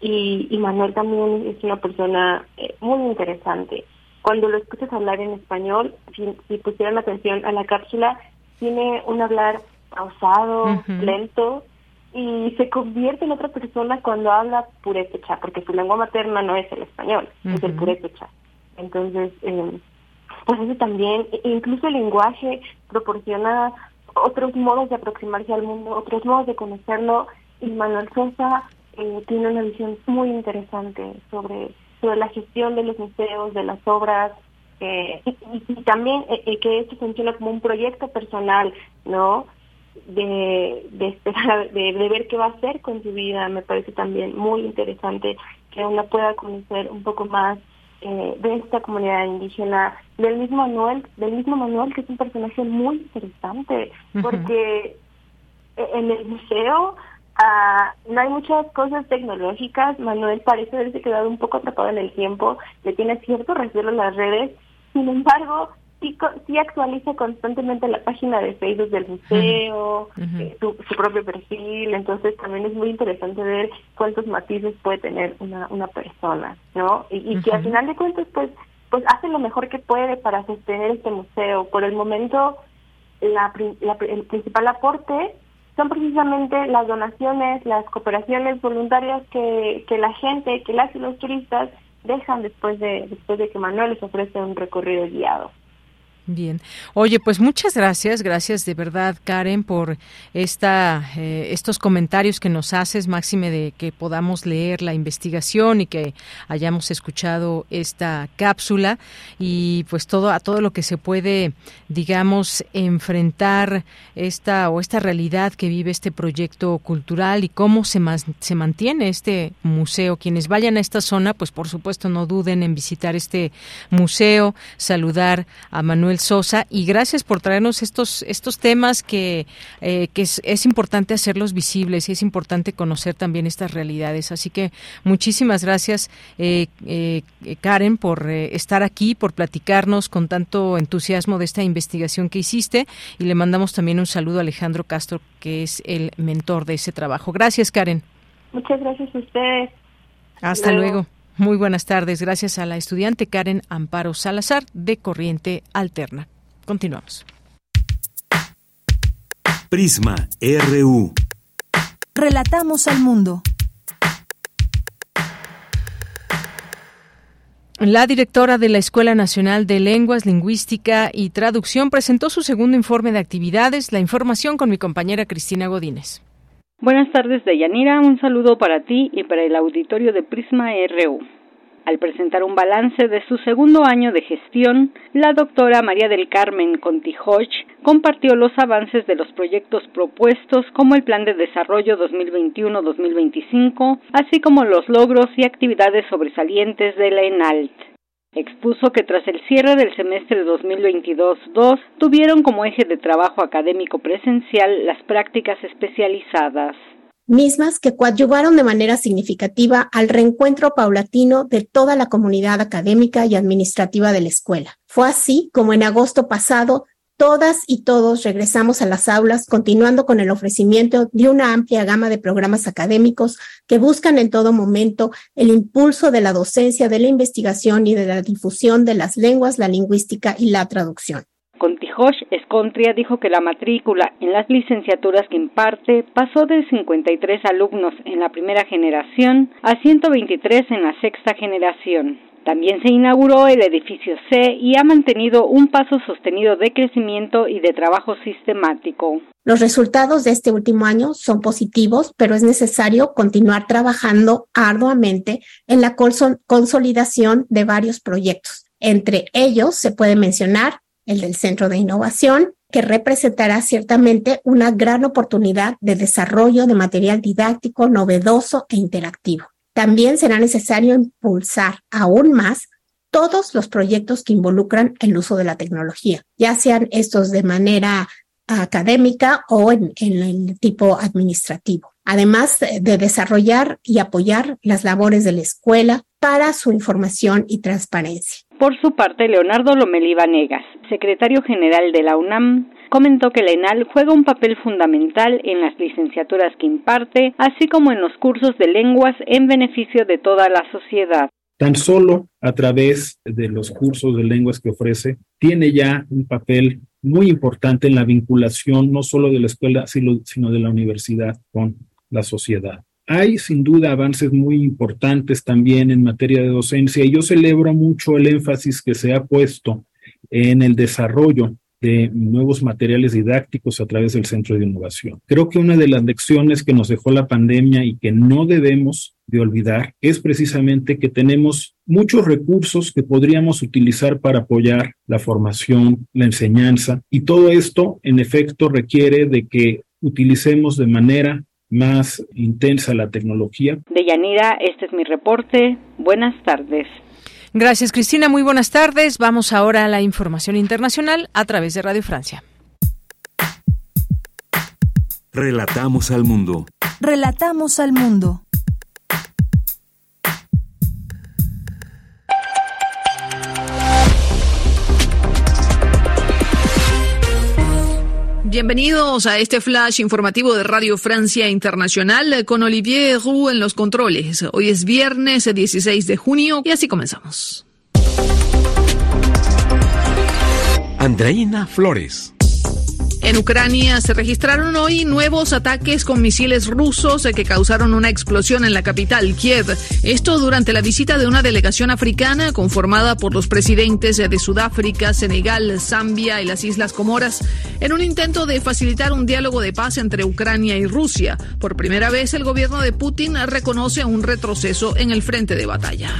y, Manuel también es una persona eh, muy interesante cuando lo escuchas hablar en español, si, pusieran atención a la cápsula, tiene un hablar pausado, lento, y se convierte en otra persona cuando habla purépecha, porque su lengua materna no es el español, es el purépecha. Entonces, eh, pues eso también, e incluso el lenguaje proporciona otros modos de aproximarse al mundo, otros modos de conocerlo, y Manuel Sosa eh, tiene una visión muy interesante sobre sobre la gestión de los museos, de las obras, eh, y, también eh, eh, que esto funciona como un proyecto personal, ¿no? De, de esperar, de, ver qué va a hacer con su vida. Me parece también muy interesante que uno pueda conocer un poco más de esta comunidad indígena, del mismo Manuel, del mismo Manuel, que es un personaje muy interesante, porque en el museo Ah, no hay muchas cosas tecnológicas. Manuel parece haberse quedado un poco atrapado en el tiempo, le tiene cierto recelo en las redes. Sin embargo, sí, sí actualiza constantemente la página de Facebook del museo, eh, su, propio perfil. Entonces también es muy interesante ver cuántos matices puede tener una, una persona, ¿no? Y, que al final de cuentas, pues, pues hace lo mejor que puede para sostener este museo. Por el momento, la, el principal aporte son precisamente las donaciones, las cooperaciones voluntarias que, que la gente, que las y los turistas dejan después de después de que Manuel les ofrece un recorrido guiado. Bien. Oye, pues muchas gracias, gracias de verdad, Karen, por esta, eh, estos comentarios que nos haces, máxime de que podamos leer la investigación y que hayamos escuchado esta cápsula y pues todo a todo lo que se puede, digamos, enfrentar esta o esta realidad que vive este proyecto cultural y cómo se, se mantiene este museo. Quienes vayan a esta zona, pues por supuesto no duden en visitar este museo, saludar a Manuel Sosa y gracias por traernos estos estos temas que, eh, que es, importante hacerlos visibles y es importante conocer también estas realidades. Así que muchísimas gracias, eh, eh, Karen, por estar aquí, por platicarnos con tanto entusiasmo de esta investigación que hiciste y le mandamos también un saludo a Alejandro Castro, que es el mentor de ese trabajo. Gracias, Karen. Muchas gracias a ustedes. Hasta luego. Muy buenas tardes. Gracias a la estudiante Karen Amparo Salazar de Corriente Alterna. Continuamos. Prisma RU. Relatamos al mundo. La directora de la Escuela Nacional de Lenguas, Lingüística y Traducción presentó su segundo informe de actividades. La información con mi compañera Cristina Godínez. Buenas tardes, Deyanira. Un saludo para ti y para el auditorio de Prisma RU. Al presentar un balance de su segundo año de gestión, la doctora María del Carmen Contijoch compartió los avances de los proyectos propuestos como el Plan de Desarrollo 2021-2025, así como los logros y actividades sobresalientes de la ENALT expuso que tras el cierre del semestre 2022-2 tuvieron como eje de trabajo académico presencial las prácticas especializadas mismas que coadyuvaron de manera significativa al reencuentro paulatino de toda la comunidad académica y administrativa de la escuela. Fue así como en agosto pasado Todas y todos regresamos a las aulas, continuando con el ofrecimiento de una amplia gama de programas académicos que buscan en todo momento el impulso de la docencia, de la investigación y de la difusión de las lenguas, la lingüística y la traducción. Contijosh Escontria dijo que la matrícula en las licenciaturas que imparte pasó de 53 alumnos en la primera generación a 123 en la sexta generación. También se inauguró el edificio C y ha mantenido un paso sostenido de crecimiento y de trabajo sistemático. Los resultados de este último año son positivos, pero es necesario continuar trabajando arduamente en la consolidación de varios proyectos. Entre ellos se puede mencionar el del Centro de Innovación, que representará ciertamente una gran oportunidad de desarrollo de material didáctico novedoso e interactivo. También será necesario impulsar aún más todos los proyectos que involucran el uso de la tecnología, ya sean estos de manera académica o en, el tipo administrativo. Además de desarrollar y apoyar las labores de la escuela para su información y transparencia. Por su parte, Leonardo Lomelí Vanegas, secretario general de la UNAM, comentó que la ENAL juega un papel fundamental en las licenciaturas que imparte, así como en los cursos de lenguas en beneficio de toda la sociedad. Tan solo a través de los cursos de lenguas que ofrece, tiene ya un papel muy importante en la vinculación no solo de la escuela, sino de la universidad con la sociedad. Hay sin duda avances muy importantes también en materia de docencia y yo celebro mucho el énfasis que se ha puesto en el desarrollo de nuevos materiales didácticos a través del Centro de Innovación. Creo que una de las lecciones que nos dejó la pandemia y que no debemos de olvidar es precisamente que tenemos muchos recursos que podríamos utilizar para apoyar la formación, la enseñanza y todo esto en efecto requiere de que utilicemos de manera más intensa la tecnología. De Yanira, este es mi reporte. Buenas tardes. Gracias, Cristina. Muy buenas tardes. Vamos ahora a la información internacional a través de Radio Francia. Relatamos al mundo. Relatamos al mundo. Bienvenidos a este flash informativo de Radio Francia Internacional con Olivier Roux en los controles. Hoy es viernes 16 de junio y así comenzamos. Andreina Flores. En Ucrania se registraron hoy nuevos ataques con misiles rusos que causaron una explosión en la capital, Kiev. Esto durante la visita de una delegación africana conformada por los presidentes de Sudáfrica, Senegal, Zambia y las Islas Comoras, en un intento de facilitar un diálogo de paz entre Ucrania y Rusia. Por primera vez, el gobierno de Putin reconoce un retroceso en el frente de batalla.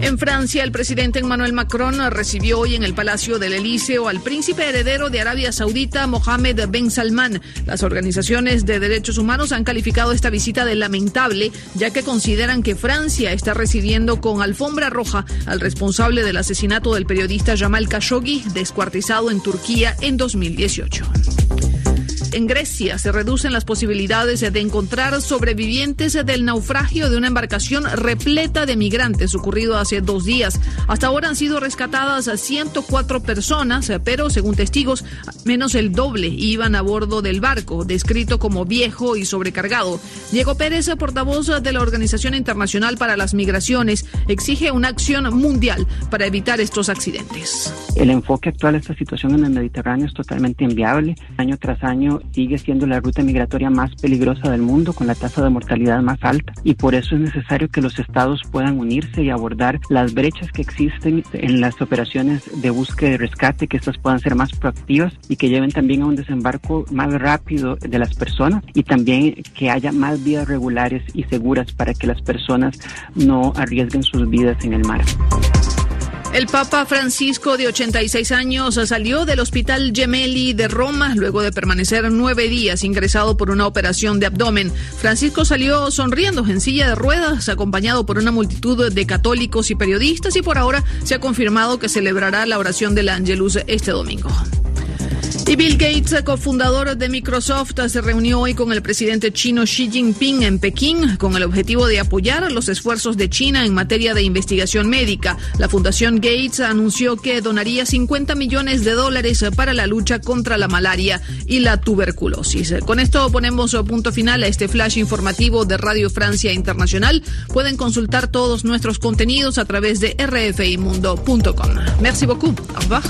En Francia, el presidente Emmanuel Macron recibió hoy en el Palacio del Elíseo al príncipe heredero de Arabia Saudita, Mohammed Ben Salman. Las organizaciones de derechos humanos han calificado esta visita de lamentable, ya que consideran que Francia está recibiendo con alfombra roja al responsable del asesinato del periodista Jamal Khashoggi, descuartizado en Turquía en 2018 en Grecia se reducen las posibilidades de encontrar sobrevivientes del naufragio de una embarcación repleta de migrantes ocurrido hace dos días. Hasta ahora han sido rescatadas a 104 personas, pero según testigos, menos el doble iban a bordo del barco, descrito como viejo y sobrecargado. Diego Pérez, portavoz de la Organización Internacional para las Migraciones, exige una acción mundial para evitar estos accidentes. El enfoque actual de esta situación en el Mediterráneo es totalmente inviable. Año tras año sigue siendo la ruta migratoria más peligrosa del mundo con la tasa de mortalidad más alta y por eso es necesario que los estados puedan unirse y abordar las brechas que existen en las operaciones de búsqueda y rescate, que estas puedan ser más proactivas y que lleven también a un desembarco más rápido de las personas y también que haya más vías regulares y seguras para que las personas no arriesguen sus vidas en el mar. El Papa Francisco, de 86 años, salió del Hospital Gemelli de Roma luego de permanecer nueve días ingresado por una operación de abdomen. Francisco salió sonriendo en silla de ruedas, acompañado por una multitud de católicos y periodistas, y por ahora se ha confirmado que celebrará la oración del Angelus este domingo. Y Bill Gates, cofundador de Microsoft, se reunió hoy con el presidente chino Xi Jinping en Pekín con el objetivo de apoyar los esfuerzos de China en materia de investigación médica. La Fundación Gates anunció que donaría 50 millones de dólares para la lucha contra la malaria y la tuberculosis. Con esto ponemos punto final a este flash informativo de Radio Francia Internacional. Pueden consultar todos nuestros contenidos a través de rfimundo.com. Merci beaucoup. Au revoir.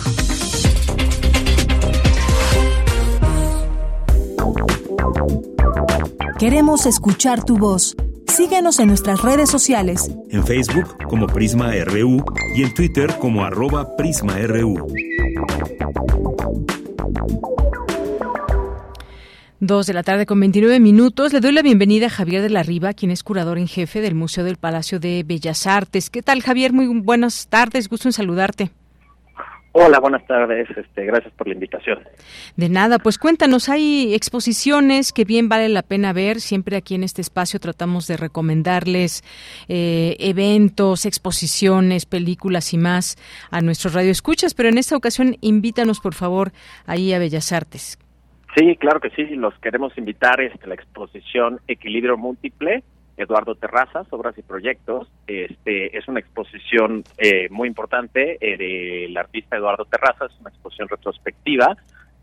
Queremos escuchar tu voz. Síguenos en nuestras redes sociales. En Facebook como Prisma RU y en Twitter como arroba PrismaRU. Dos de la tarde con 29 minutos. Le doy la bienvenida a Javier de la Riva, quien es curador en jefe del Museo del Palacio de Bellas Artes. ¿Qué tal, Javier? Muy buenas tardes. Gusto en saludarte. Hola, buenas tardes. Este, gracias por la invitación. De nada, pues cuéntanos, hay exposiciones que bien vale la pena ver. Siempre aquí en este espacio tratamos de recomendarles eh, eventos, exposiciones, películas y más a nuestros radioescuchas, pero en esta ocasión invítanos, por favor, ahí a Bellas Artes. Sí, claro que sí. Los queremos invitar a este, la exposición Equilibrio Múltiple Eduardo Terrazas, Obras y Proyectos. Este es una exposición eh, muy importante eh, del artista Eduardo Terrazas, una exposición retrospectiva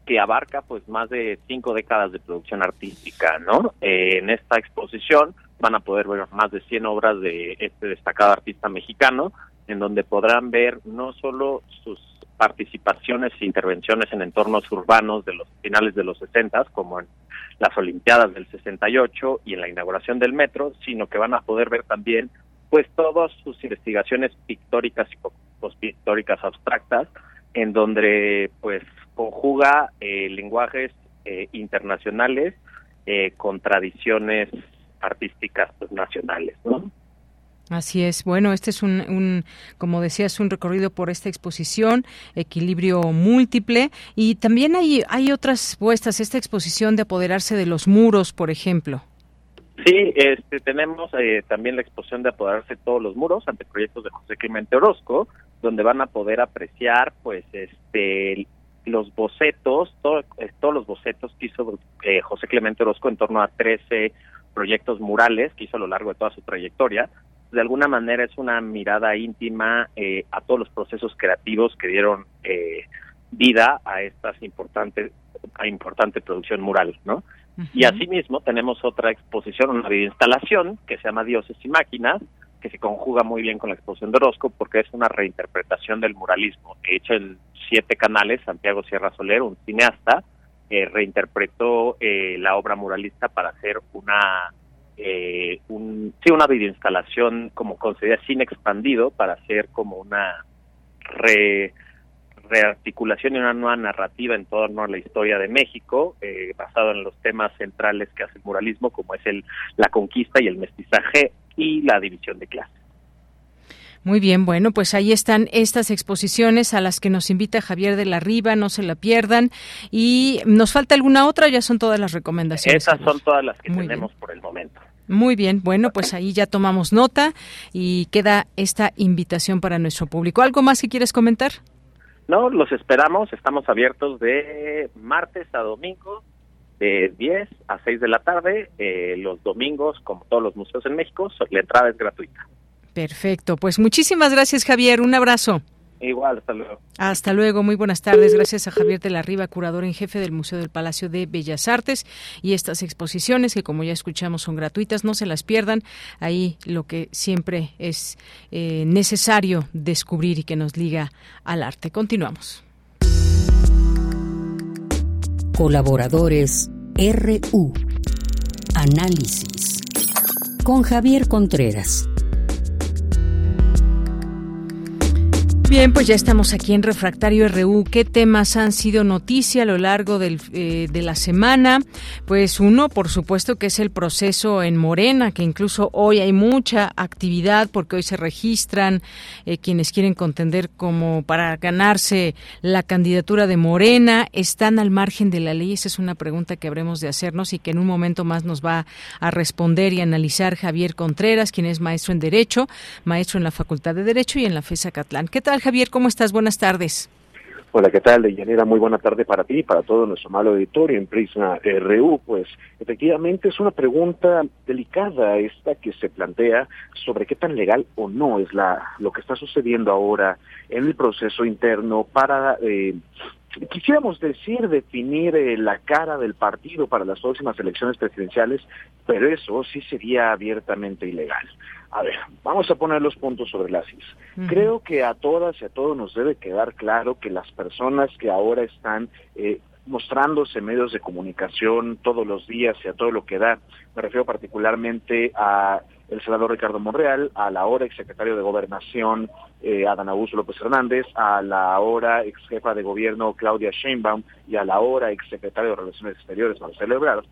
que abarca pues más de cinco décadas de producción artística, ¿no? Eh, en esta exposición van a poder ver más de 100 obras de este destacado artista mexicano, en donde podrán ver no solo sus participaciones e intervenciones en entornos urbanos de los finales de los 60, como en las Olimpiadas del 68 y en la inauguración del metro, sino que van a poder ver también pues todas sus investigaciones pictóricas y postpictóricas abstractas, en donde pues conjuga eh, lenguajes eh, internacionales eh, con tradiciones artísticas pues, nacionales, ¿no? Así es. Bueno, este es un, como decías, un recorrido por esta exposición, equilibrio múltiple, y también hay, hay otras puestas, esta exposición de apoderarse de los muros, por ejemplo. Sí, este, tenemos eh, también la exposición de apoderarse de todos los muros ante proyectos de José Clemente Orozco, donde van a poder apreciar, pues, este, los bocetos, eh, todos los bocetos que hizo eh, José Clemente Orozco en torno a 13 proyectos murales que hizo a lo largo de toda su trayectoria, de alguna manera es una mirada íntima eh, a todos los procesos creativos que dieron eh, vida a estas importantes a importante producción mural, ¿no? Y asimismo tenemos otra exposición, una instalación que se llama Dioses y Máquinas, que se conjuga muy bien con la exposición de Orozco porque es una reinterpretación del muralismo. hecho, en siete canales, Santiago Sierra Soler, un cineasta, eh, reinterpretó eh, la obra muralista para hacer una eh, un, sí, una videoinstalación como concedida sin expandido para hacer como una re, rearticulación y una nueva narrativa en torno a la historia de México, eh, basado en los temas centrales que hace el muralismo, como es el la conquista y el mestizaje y la división de clases. Muy bien, bueno, pues ahí están estas exposiciones a las que nos invita Javier de la Riva, no se la pierdan. ¿Y nos falta alguna otra? Ya son todas las recomendaciones. Esas son todas las que tenemos por el momento. Muy bien, bueno, pues ahí ya tomamos nota y queda esta invitación para nuestro público. ¿Algo más que quieres comentar? No, los esperamos, estamos abiertos de martes a domingo, de 10 a 6 de la tarde, eh, los domingos, como todos los museos en México, la entrada es gratuita. Perfecto, pues muchísimas gracias Javier, un abrazo. Igual, hasta luego. Hasta luego, muy buenas tardes. Gracias a Javier de la Riva, curador en jefe del Museo del Palacio de Bellas Artes. Y estas exposiciones, que como ya escuchamos son gratuitas, no se las pierdan. Ahí lo que siempre es eh, necesario descubrir y que nos liga al arte. Continuamos. Colaboradores RU. Análisis. Con Javier Contreras. Bien, pues ya estamos aquí en Refractario RU. ¿Qué temas han sido noticia a lo largo del, eh, de la semana? Pues uno, por supuesto, que es el proceso en Morena, que incluso hoy hay mucha actividad porque hoy se registran eh, quienes quieren contender como para ganarse la candidatura de Morena. ¿Están al margen de la ley? Esa es una pregunta que habremos de hacernos y que en un momento más nos va a responder y analizar Javier Contreras, quien es maestro en Derecho, maestro en la Facultad de Derecho y en la FESA Catlán. ¿Qué tal? Javier, ¿cómo estás? Buenas tardes. Hola, ¿qué tal, Deyanira? Muy buena tarde para ti y para todo nuestro malo auditorio en Prisma RU. Pues efectivamente es una pregunta delicada esta que se plantea sobre qué tan legal o no es la lo que está sucediendo ahora en el proceso interno para eh, quisiéramos decir, definir eh, la cara del partido para las próximas elecciones presidenciales, pero eso sí sería abiertamente ilegal. A ver, vamos a poner los puntos sobre las is. Creo que a todas y a todos nos debe quedar claro que las personas que ahora están eh, mostrándose medios de comunicación todos los días y a todo lo que da, me refiero particularmente a el senador Ricardo Monreal, a la ahora exsecretario de Gobernación eh, Adán Augusto López Hernández, a la ahora ex jefa de gobierno Claudia Sheinbaum y a la ahora exsecretario de Relaciones Exteriores Marcelo Ebrard,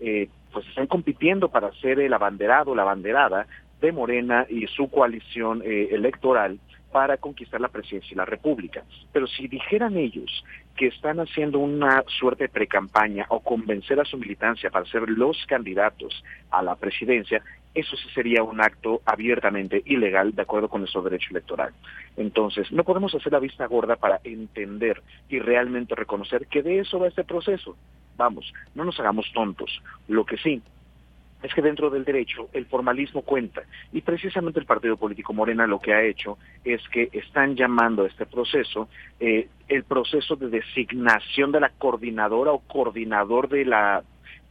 eh, pues están compitiendo para ser el abanderado, la abanderada de Morena y su coalición eh, electoral para conquistar la presidencia y la república. Pero si dijeran ellos que están haciendo una suerte de precampaña o convencer a su militancia para ser los candidatos a la presidencia, eso sí sería un acto abiertamente ilegal de acuerdo con nuestro derecho electoral. Entonces, no podemos hacer la vista gorda para entender y realmente reconocer que de eso va este proceso. Vamos, no nos hagamos tontos. Lo que sí es que dentro del derecho el formalismo cuenta. Y precisamente el partido político Morena lo que ha hecho es que están llamando a este proceso eh, el proceso de designación de la coordinadora o coordinador de la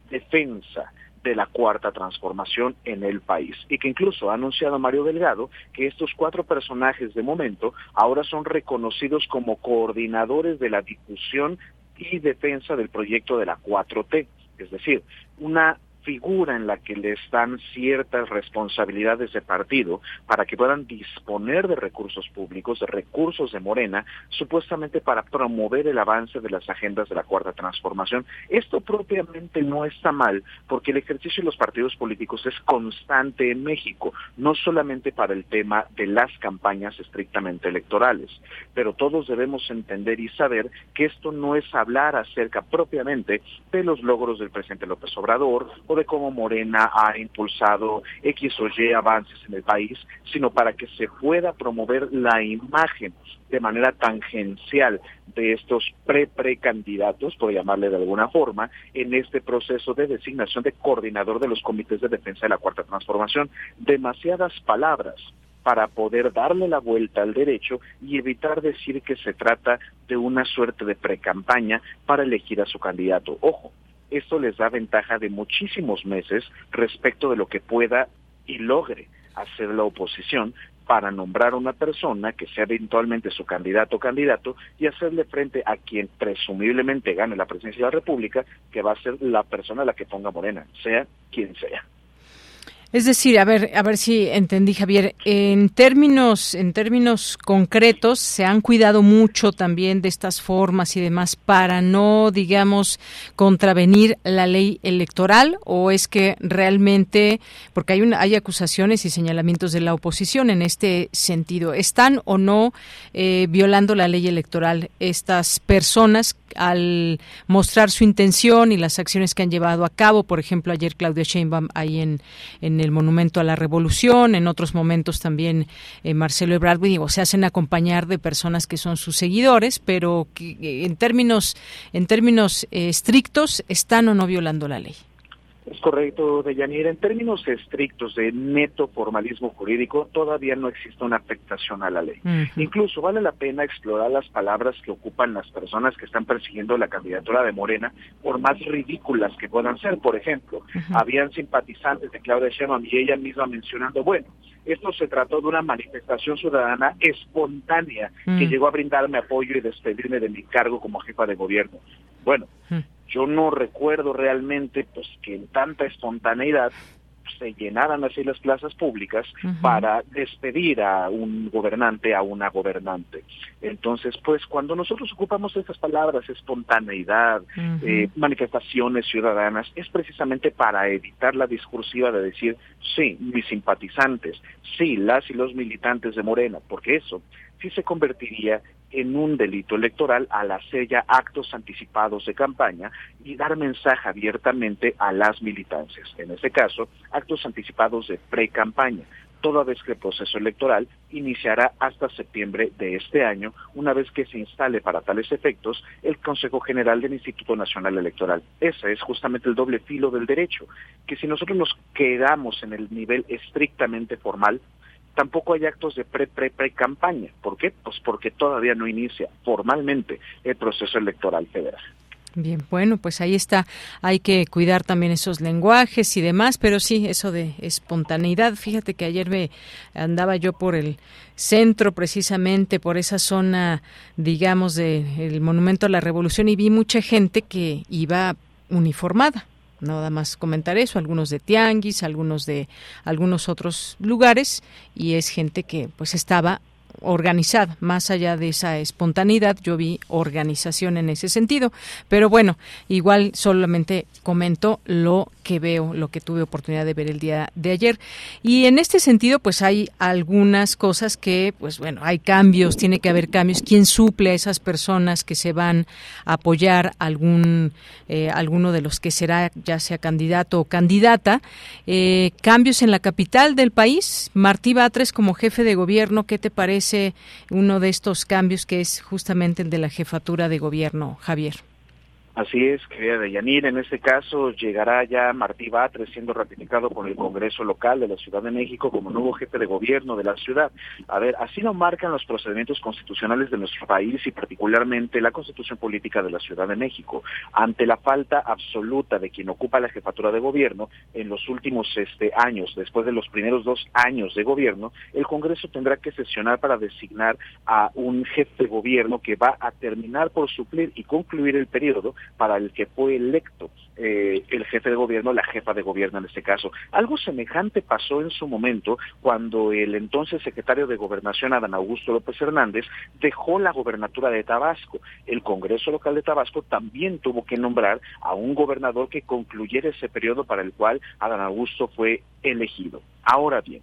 defensa de la cuarta transformación en el país. Y que incluso ha anunciado Mario Delgado que estos cuatro personajes de momento ahora son reconocidos como coordinadores de la difusión y defensa del proyecto de la 4T, es decir, una figura en la que les dan ciertas responsabilidades de partido para que puedan disponer de recursos públicos, de recursos de Morena, supuestamente para promover el avance de las agendas de la cuarta transformación. Esto propiamente no está mal, porque el ejercicio de los partidos políticos es constante en México, no solamente para el tema de las campañas estrictamente electorales, pero todos debemos entender y saber que esto no es hablar acerca propiamente de los logros del presidente López Obrador de cómo Morena ha impulsado X o Y avances en el país, sino para que se pueda promover la imagen de manera tangencial de estos pre-precandidatos, por llamarle de alguna forma, en este proceso de designación de coordinador de los comités de defensa de la Cuarta Transformación. Demasiadas palabras para poder darle la vuelta al derecho y evitar decir que se trata de una suerte de precampaña para elegir a su candidato. Ojo, esto les da ventaja de muchísimos meses respecto de lo que pueda y logre hacer la oposición para nombrar una persona que sea eventualmente su candidato o candidato y hacerle frente a quien presumiblemente gane la presidencia de la República, que va a ser la persona a la que ponga Morena, sea quien sea. Es decir, a ver, a ver si entendí, Javier. En términos, en términos concretos, se han cuidado mucho también de estas formas y demás para no, digamos, contravenir la ley electoral, o es que realmente, porque hay hay acusaciones y señalamientos de la oposición en este sentido, están o no eh, violando la ley electoral estas personas al mostrar su intención y las acciones que han llevado a cabo. Por ejemplo, ayer Claudia Sheinbaum ahí en, en el Monumento a la Revolución, en otros momentos también eh, Marcelo Ebrard, digo, se hacen acompañar de personas que son sus seguidores, pero que eh, en términos, en términos eh, estrictos están o no violando la ley. Es correcto, Deyanira. En términos estrictos de neto formalismo jurídico, todavía no existe una afectación a la ley. Incluso vale la pena explorar las palabras que ocupan las personas que están persiguiendo la candidatura de Morena, por más ridículas que puedan ser. Por ejemplo, habían simpatizantes de Claudia Sheinbaum y ella misma mencionando, bueno, esto se trató de una manifestación ciudadana espontánea que llegó a brindarme apoyo y despedirme de mi cargo como jefa de gobierno. Bueno, yo no recuerdo realmente pues que en tanta espontaneidad se llenaran así las plazas públicas para despedir a un gobernante, a una gobernante. Entonces, pues cuando nosotros ocupamos estas palabras, espontaneidad, eh, manifestaciones ciudadanas, es precisamente para evitar la discursiva de decir, sí, mis simpatizantes, sí, las y los militantes de Morena, porque eso sí se convertiría en un delito electoral al hacer ya actos anticipados de campaña y dar mensaje abiertamente a las militancias. En este caso, actos anticipados de pre-campaña, toda vez que el proceso electoral iniciará hasta septiembre de este año, una vez que se instale para tales efectos el Consejo General del Instituto Nacional Electoral. Ese es justamente el doble filo del derecho, que si nosotros nos quedamos en el nivel estrictamente formal, tampoco hay actos de pre-pre-pre-campaña. ¿Por qué? Pues porque todavía no inicia formalmente el proceso electoral federal. Bien, bueno, pues ahí está. Hay que cuidar también esos lenguajes y demás, pero sí, eso de espontaneidad. Fíjate que ayer me andaba yo por el centro, precisamente por esa zona, digamos, del Monumento a la Revolución y vi mucha gente que iba uniformada nada más comentar eso, algunos de Tianguis, algunos de algunos otros lugares y es gente que pues estaba organizada, más allá de esa espontaneidad, yo vi organización en ese sentido, pero bueno, igual solamente comento lo que veo, lo que tuve oportunidad de ver el día de ayer. Y en este sentido, pues hay algunas cosas que, pues bueno, hay cambios, tiene que haber cambios. ¿Quién suple a esas personas que se van a apoyar algún, eh, alguno de los que será, ya sea candidato o candidata? Eh, cambios en la capital del país. Martí Batres como jefe de gobierno, ¿qué te parece uno de estos cambios que es justamente el de la jefatura de gobierno, Javier? Así es, querida Deyanir. En este caso llegará ya Martí Batres siendo ratificado por el Congreso local de la Ciudad de México como nuevo jefe de gobierno de la ciudad. A ver, así lo marcan los procedimientos constitucionales de nuestro país y particularmente la Constitución Política de la Ciudad de México. Ante la falta absoluta de quien ocupa la jefatura de gobierno en los últimos este, años, después de los primeros dos años de gobierno, el Congreso tendrá que sesionar para designar a un jefe de gobierno que va a terminar por suplir y concluir el periodo para el que fue electo eh, el jefe de gobierno, la jefa de gobierno en este caso. Algo semejante pasó en su momento cuando el entonces secretario de Gobernación, Adán Augusto López Hernández, dejó la gobernatura de Tabasco. El Congreso local de Tabasco también tuvo que nombrar a un gobernador que concluyera ese periodo para el cual Adán Augusto fue elegido. Ahora bien,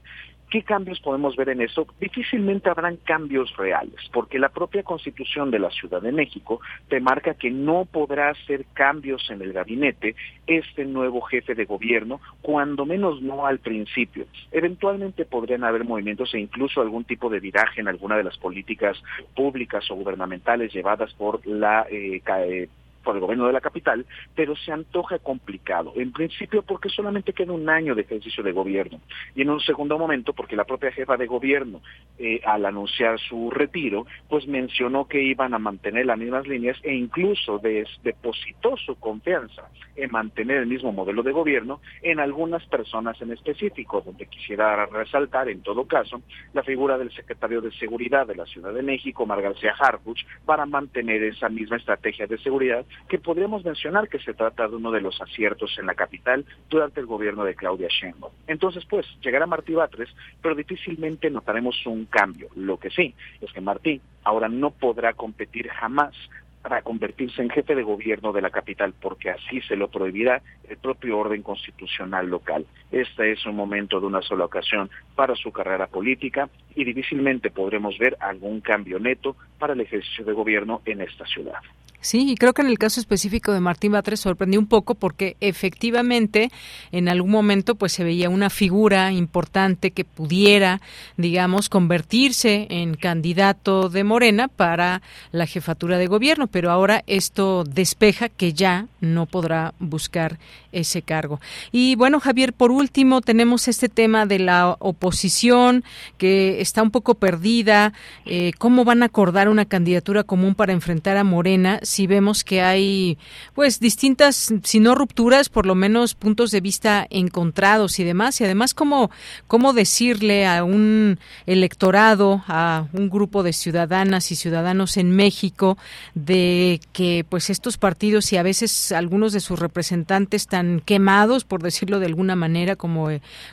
¿Qué cambios podemos ver en eso? Difícilmente habrán cambios reales, porque la propia constitución de la Ciudad de México te marca que no podrá hacer cambios en el gabinete este nuevo jefe de gobierno, cuando menos no al principio. Eventualmente podrían haber movimientos e incluso algún tipo de viraje en alguna de las políticas públicas o gubernamentales llevadas por la eh, eh por el gobierno de la capital, pero se antoja complicado. En principio porque solamente queda un año de ejercicio de gobierno y en un segundo momento porque la propia jefa de gobierno, eh, al anunciar su retiro, pues mencionó que iban a mantener las mismas líneas e incluso depositó su confianza en mantener el mismo modelo de gobierno en algunas personas en específico, donde quisiera resaltar en todo caso la figura del secretario de Seguridad de la Ciudad de México, Mar García Harfuch, para mantener esa misma estrategia de seguridad que podríamos mencionar que se trata de uno de los aciertos en la capital durante el gobierno de Claudia Sheinbaum. Entonces, pues, llegará Martí Batres, pero difícilmente notaremos un cambio. Lo que sí es que Martí ahora no podrá competir jamás para convertirse en jefe de gobierno de la capital, porque así se lo prohibirá el propio orden constitucional local. Este es un momento de una sola ocasión para su carrera política y difícilmente podremos ver algún cambio neto para el ejercicio de gobierno en esta ciudad. Sí, y creo que en el caso específico de Martín Batres sorprendió un poco porque efectivamente en algún momento pues se veía una figura importante que pudiera, digamos, convertirse en candidato de Morena para la jefatura de gobierno, pero ahora esto despeja que ya no podrá buscar ese cargo. Y bueno, Javier, por último tenemos este tema de la oposición que está un poco perdida. Eh, ¿Cómo van a acordar una candidatura común para enfrentar a Morena? Si vemos que hay pues distintas, si no rupturas, por lo menos puntos de vista encontrados y demás. Y además, ¿cómo, cómo decirle a un electorado, a un grupo de ciudadanas y ciudadanos en México de que pues estos partidos y a veces algunos de sus representantes están quemados, por decirlo de alguna manera, como,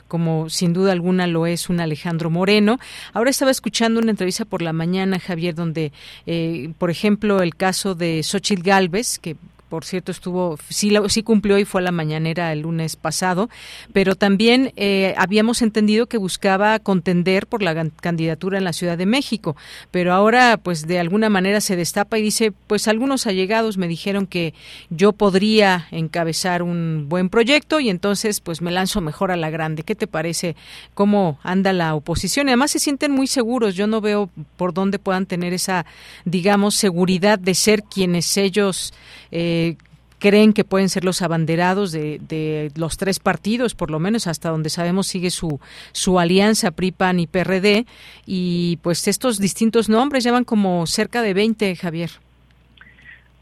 como sin duda alguna lo es un Alejandro Moreno. Ahora estaba escuchando una entrevista por la mañana, Javier, donde, eh, por ejemplo, el caso de Xochitl Galvez, que por cierto, estuvo, sí, sí cumplió y fue a la mañanera el lunes pasado, pero también eh, habíamos entendido que buscaba contender por la candidatura en la Ciudad de México, pero ahora, pues de alguna manera se destapa y dice, pues algunos allegados me dijeron que yo podría encabezar un buen proyecto y entonces, pues me lanzo mejor a la grande. ¿Qué te parece? ¿Cómo anda la oposición? Y además se sienten muy seguros. Yo no veo por dónde puedan tener esa, digamos, seguridad de ser quienes ellos eh, creen que pueden ser los abanderados de, los tres partidos, por lo menos hasta donde sabemos sigue su, su alianza PRI, PAN y PRD, y pues estos distintos nombres llevan como cerca de 20, Javier.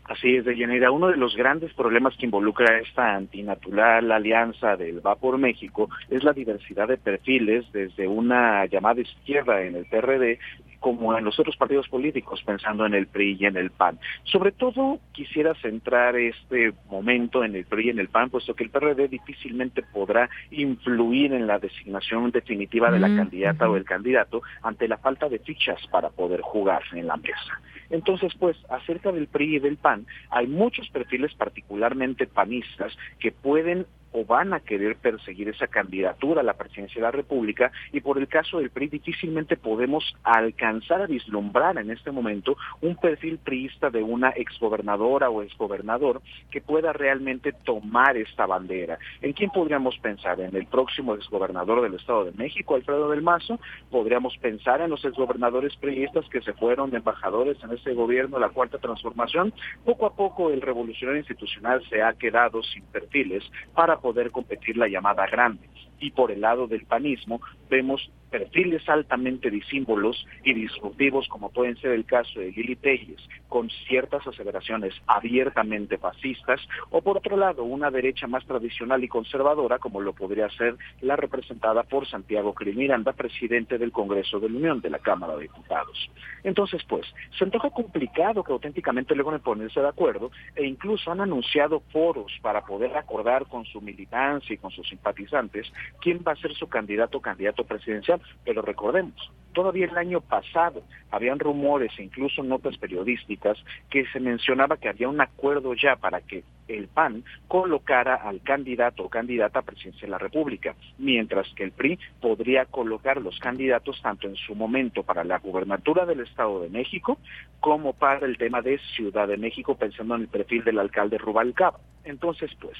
Así es, Deyanira. Uno de los grandes problemas que involucra esta antinatural alianza del Va por México es la diversidad de perfiles, desde una llamada izquierda en el PRD como en los otros partidos políticos, pensando en el PRI y en el PAN. Sobre todo quisiera centrar este momento en el PRI y en el PAN, puesto que el PRD difícilmente podrá influir en la designación definitiva de la candidata o el candidato ante la falta de fichas para poder jugar en la mesa. Entonces, pues, acerca del PRI y del PAN, hay muchos perfiles particularmente panistas que pueden o van a querer perseguir esa candidatura a la presidencia de la República y por el caso del PRI difícilmente podemos alcanzar a vislumbrar en este momento un perfil priista de una exgobernadora o exgobernador que pueda realmente tomar esta bandera. ¿En quién podríamos pensar? ¿En el próximo exgobernador del Estado de México, Alfredo del Mazo? ¿Podríamos pensar en los exgobernadores priistas que se fueron de embajadores en ese gobierno, la Cuarta Transformación? Poco a poco el revolucionario institucional se ha quedado sin perfiles para poder competir la llamada grande. Y por el lado del panismo vemos perfiles altamente disímbolos y disruptivos, como pueden ser el caso de Lili Telles, con ciertas aseveraciones abiertamente fascistas, o por otro lado, una derecha más tradicional y conservadora, como lo podría ser la representada por Santiago Miranda, presidente del Congreso de la Unión de la Cámara de Diputados. Entonces, pues, se antoja complicado que auténticamente logren ponerse de acuerdo e incluso han anunciado foros para poder acordar con su militancia y con sus simpatizantes quién va a ser su candidato o candidato presidencial pero recordemos, todavía el año pasado habían rumores e incluso notas periodísticas que se mencionaba que había un acuerdo ya para que el PAN colocara al candidato o candidata a presidencia de la República, mientras que el PRI podría colocar los candidatos tanto en su momento para la gubernatura del Estado de México como para el tema de Ciudad de México, pensando en el perfil del alcalde Rubalcaba. Entonces, pues,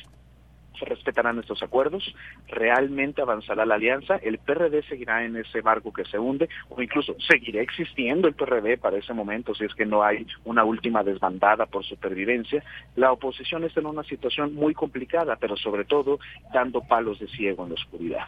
se respetarán estos acuerdos, realmente avanzará la alianza, el PRD seguirá en ese barco que se hunde o incluso seguirá existiendo el PRD para ese momento si es que no hay una última desbandada por supervivencia. La oposición está en una situación muy complicada, pero sobre todo dando palos de ciego en la oscuridad.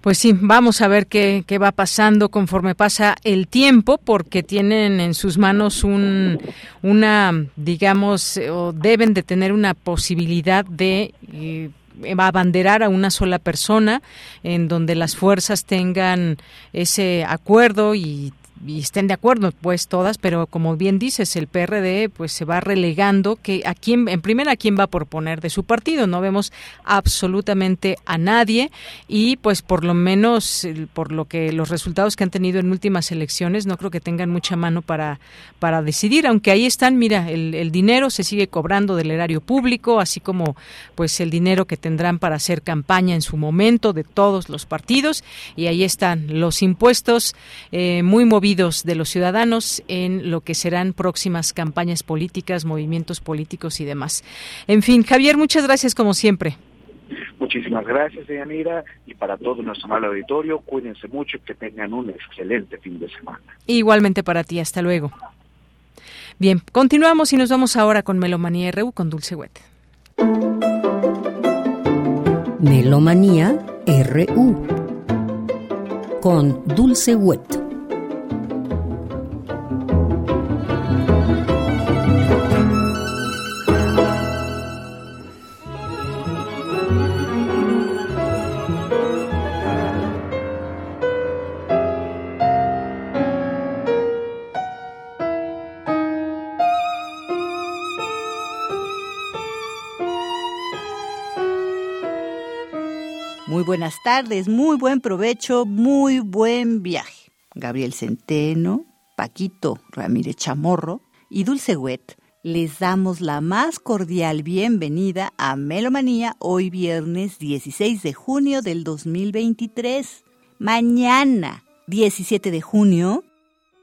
Pues sí, vamos a ver qué, qué, va pasando conforme pasa el tiempo, porque tienen en sus manos un, una, digamos, o deben de tener una posibilidad de eh, abanderar a una sola persona, en donde las fuerzas tengan ese acuerdo y y estén de acuerdo pues todas, pero como bien dices, el PRD pues se va relegando que a quién en primera a quién va a proponer de su partido, no vemos absolutamente a nadie y pues por lo menos por lo que los resultados que han tenido en últimas elecciones no creo que tengan mucha mano para para decidir, aunque ahí están, mira, el, dinero se sigue cobrando del erario público, así como pues el dinero que tendrán para hacer campaña en su momento de todos los partidos y ahí están los impuestos eh, muy movidos de los ciudadanos en lo que serán próximas campañas políticas, movimientos políticos y demás. En fin, Javier, muchas gracias como siempre. Muchísimas gracias, Deyanira, y para todo nuestro mal auditorio, cuídense mucho y que tengan un excelente fin de semana. Igualmente para ti, hasta luego. Bien, continuamos y nos vamos ahora con Melomanía RU con Dulce Wet. Melomanía RU con Dulce Wet. Buenas tardes, muy buen provecho, muy buen viaje. Gabriel Centeno, Paquito Ramírez Chamorro y Dulce Wet les damos la más cordial bienvenida a Melomanía hoy viernes 16 de junio del 2023. Mañana, 17 de junio,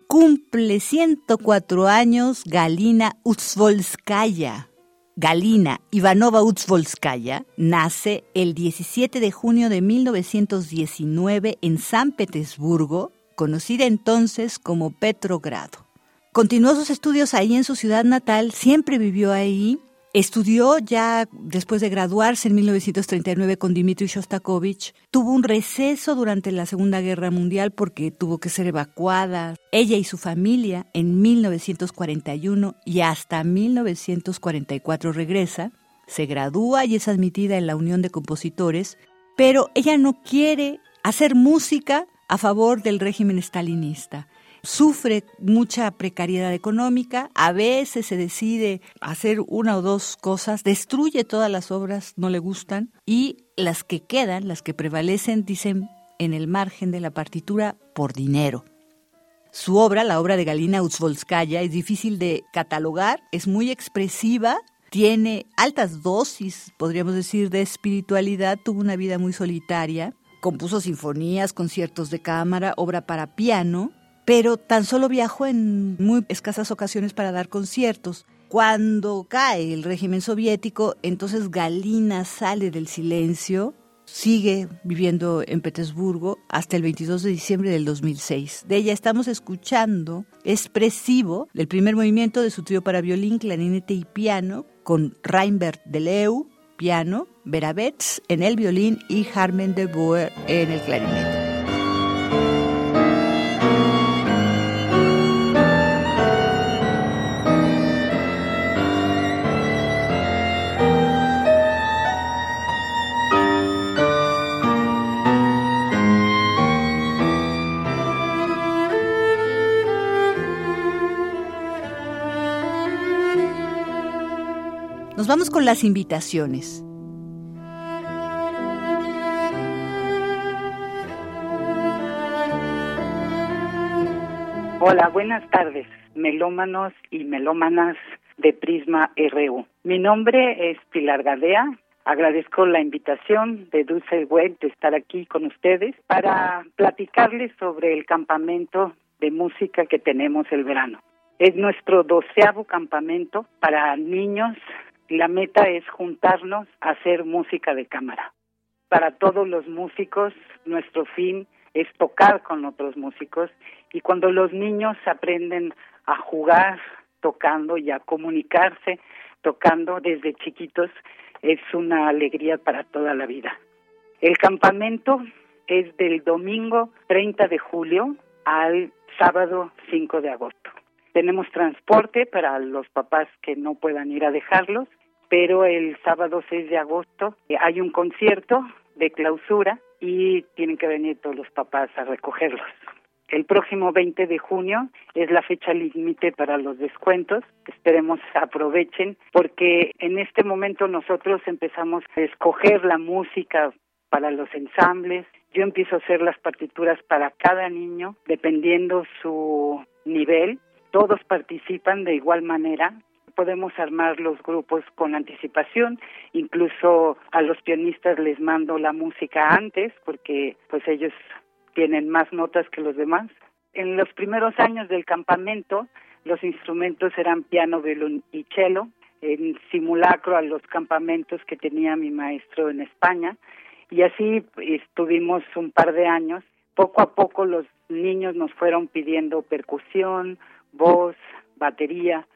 cumple 104 años Galina Utsvolskaya, Galina Ivanova Utsvolskaya nace el 17 de junio de 1919 en San Petersburgo, conocida entonces como Petrogrado. Continuó sus estudios ahí en su ciudad natal, siempre vivió ahí Estudió ya después de graduarse en 1939 con Dmitry Shostakovich. Tuvo un receso durante la Segunda Guerra Mundial porque tuvo que ser evacuada. Ella y su familia en 1941 y hasta 1944 regresa. Se gradúa y es admitida en la Unión de Compositores, pero ella no quiere hacer música a favor del régimen stalinista sufre mucha precariedad económica, a veces se decide hacer una o dos cosas, destruye todas las obras, no le gustan, y las que quedan, las que prevalecen, dicen en el margen de la partitura por dinero. Su obra, la obra de Galina Utsvolskaya, es difícil de catalogar, es muy expresiva, tiene altas dosis, podríamos decir, de espiritualidad, tuvo una vida muy solitaria, compuso sinfonías, conciertos de cámara, obra para piano, pero tan solo viajó en muy escasas ocasiones para dar conciertos. Cuando cae el régimen soviético, entonces Galina sale del silencio, sigue viviendo en Petersburgo hasta el 22 de diciembre del 2006. De ella estamos escuchando expresivo del primer movimiento de su trío para violín, clarinete y piano, con Reinbert de Leu, piano, Vera Betz en el violín y Harmen de Boer en el clarinete. Nos vamos con las invitaciones. Hola, buenas tardes, melómanos y melómanas de Prisma RU. Mi nombre es Pilar Gadea. Agradezco la invitación de Dulce Web de estar aquí con ustedes para platicarles sobre el campamento de música que tenemos el verano. Es nuestro doceavo campamento para niños La meta es juntarnos a hacer música de cámara. Para todos los músicos, nuestro fin es tocar con otros músicos y cuando los niños aprenden a jugar tocando y a comunicarse tocando desde chiquitos es una alegría para toda la vida. El campamento es del domingo 30 de julio al sábado 5 de agosto. Tenemos transporte para los papás que no puedan ir a dejarlos, pero el sábado 6 de agosto hay un concierto de clausura y tienen que venir todos los papás a recogerlos. El próximo 20 de junio es la fecha límite para los descuentos. Esperemos aprovechen porque en este momento nosotros empezamos a escoger la música para los ensambles. Yo empiezo a hacer las partituras para cada niño dependiendo su nivel. Todos participan de igual manera podemos armar los grupos con anticipación, incluso a los pianistas les mando la música antes porque pues ellos tienen más notas que los demás. En los primeros años del campamento, los instrumentos eran piano, violín y cello, en simulacro a los campamentos que tenía mi maestro en España. Y así estuvimos un par de años. Poco a poco los niños nos fueron pidiendo percusión, voz, batería,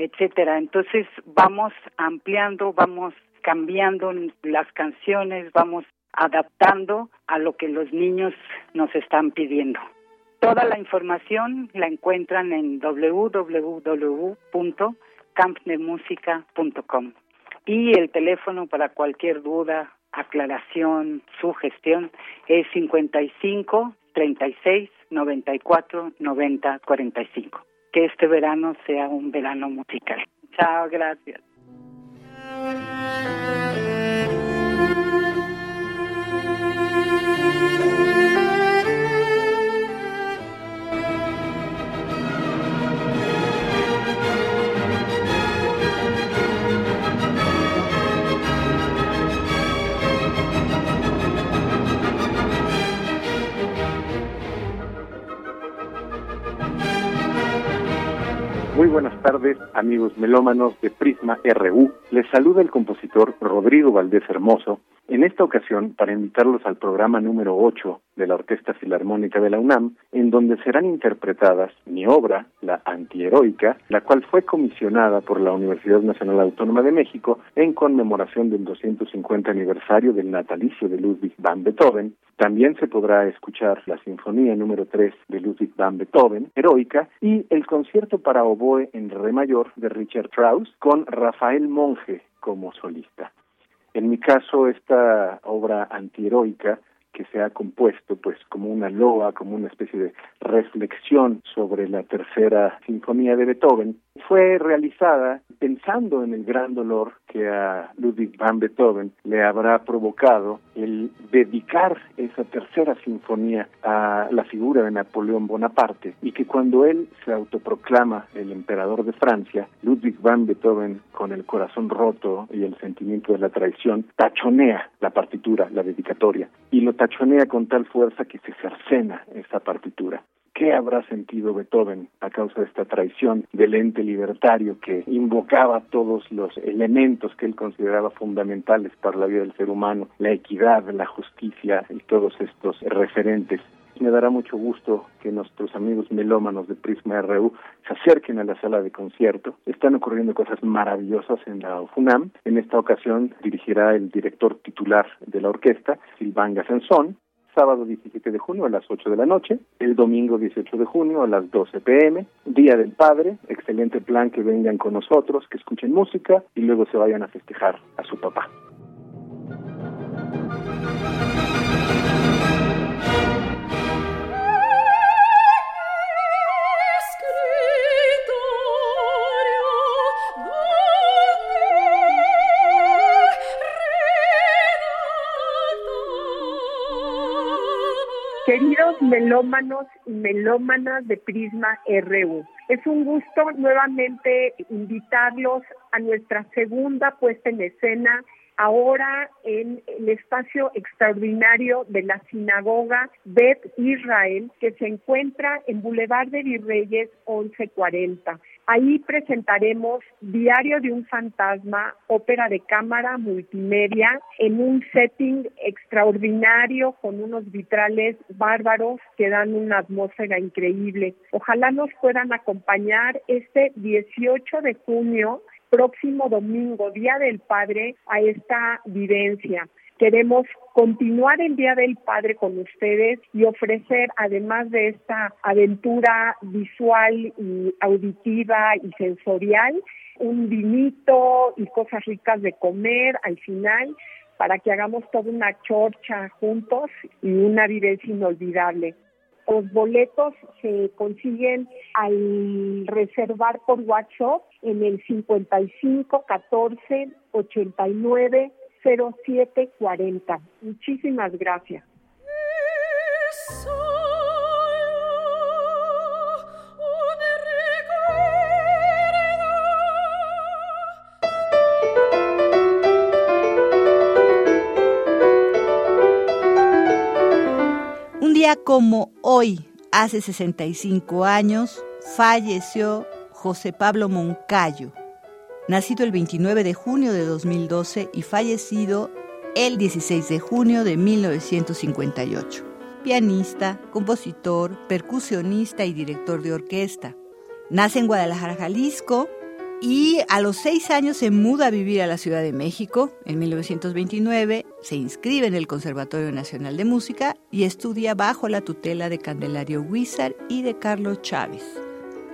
etcétera. Entonces vamos ampliando, vamos cambiando las canciones, vamos adaptando a lo que los niños nos están pidiendo. Toda la información la encuentran en www.campnemusica.com y el teléfono para cualquier duda, aclaración, sugestión es 55 36 94 90 45. Que este verano sea un verano musical. Chao, gracias. Buenas tardes, amigos melómanos de Prisma RU. Les saluda el compositor Rodrigo Valdés Hermoso, en esta ocasión para invitarlos al programa número 8 de la Orquesta Filarmónica de la UNAM, en donde serán interpretadas mi obra, La Antiheroica, la cual fue comisionada por la Universidad Nacional Autónoma de México en conmemoración del 250 aniversario del natalicio de Ludwig van Beethoven, también se podrá escuchar la Sinfonía número 3 de Ludwig van Beethoven, Heroica, y el concierto para oboe en re mayor de Richard Strauss con Rafael Monge como solista. En mi caso, esta obra antiheroica que se ha compuesto pues como una loa, como una especie de reflexión sobre la tercera sinfonía de Beethoven, fue realizada pensando en el gran dolor que a Ludwig van Beethoven le habrá provocado el dedicar esa tercera sinfonía a la figura de Napoleón Bonaparte y que cuando él se autoproclama el emperador de Francia, Ludwig van Beethoven con el corazón roto y el sentimiento de la traición tachonea la partitura, la dedicatoria y lo tachonea con tal fuerza que se cercena esa partitura. ¿Qué habrá sentido Beethoven a causa de esta traición del ente libertario que invocaba todos los elementos que él consideraba fundamentales para la vida del ser humano, la equidad, la justicia y todos estos referentes? Me dará mucho gusto que nuestros amigos melómanos de Prisma RU se acerquen a la sala de concierto. Están ocurriendo cosas maravillosas en la FUNAM. En esta ocasión dirigirá el director titular de la orquesta, Silván Gasenzón, sábado 17 de junio a las 8 de la noche, el domingo 18 de junio a las 12 pm, Día del Padre, excelente plan que vengan con nosotros, que escuchen música y luego se vayan a festejar a su papá. Melómanos y melómanas de Prisma RU, es un gusto nuevamente invitarlos a nuestra segunda puesta en escena ahora en el espacio extraordinario de la sinagoga Bet Israel, que se encuentra en Boulevard de Virreyes 1140. Ahí presentaremos Diario de un Fantasma, ópera de cámara multimedia, en un setting extraordinario con unos vitrales bárbaros que dan una atmósfera increíble. Ojalá nos puedan acompañar este 18 de junio próximo domingo, Día del Padre, a esta vivencia. Queremos continuar el Día del Padre con ustedes y ofrecer, además de esta aventura visual y auditiva y sensorial, un vinito y cosas ricas de comer al final para que hagamos toda una chorcha juntos y una vivencia inolvidable. Los boletos se consiguen al reservar por WhatsApp en el 55 14 89 0740. Muchísimas gracias. Un día como hoy, hace 65 años, falleció José Pablo Moncayo, nacido el 29 de junio de 2012 y fallecido el 16 de junio de 1958. Pianista, compositor, percusionista y director de orquesta. Nace en Guadalajara, Jalisco, y a los seis años se muda a vivir a la Ciudad de México. En 1929 se inscribe en el Conservatorio Nacional de Música y estudia bajo la tutela de Candelario Huizar y de Carlos Chávez.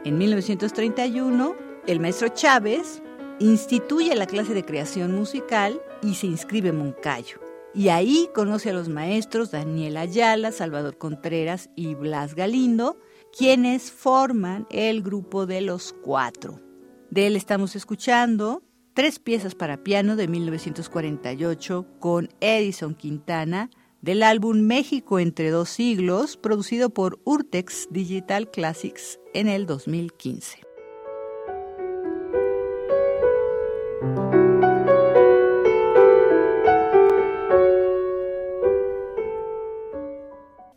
En 1931, el maestro Chávez instituye la clase de creación musical y se inscribe en Moncayo. Y ahí conoce a los maestros Daniel Ayala, Salvador Contreras y Blas Galindo, quienes forman el grupo de los cuatro. De él estamos escuchando tres piezas para piano de 1948 con Edison Quintana del álbum México entre dos siglos, producido por Urtex Digital Classics en el 2015.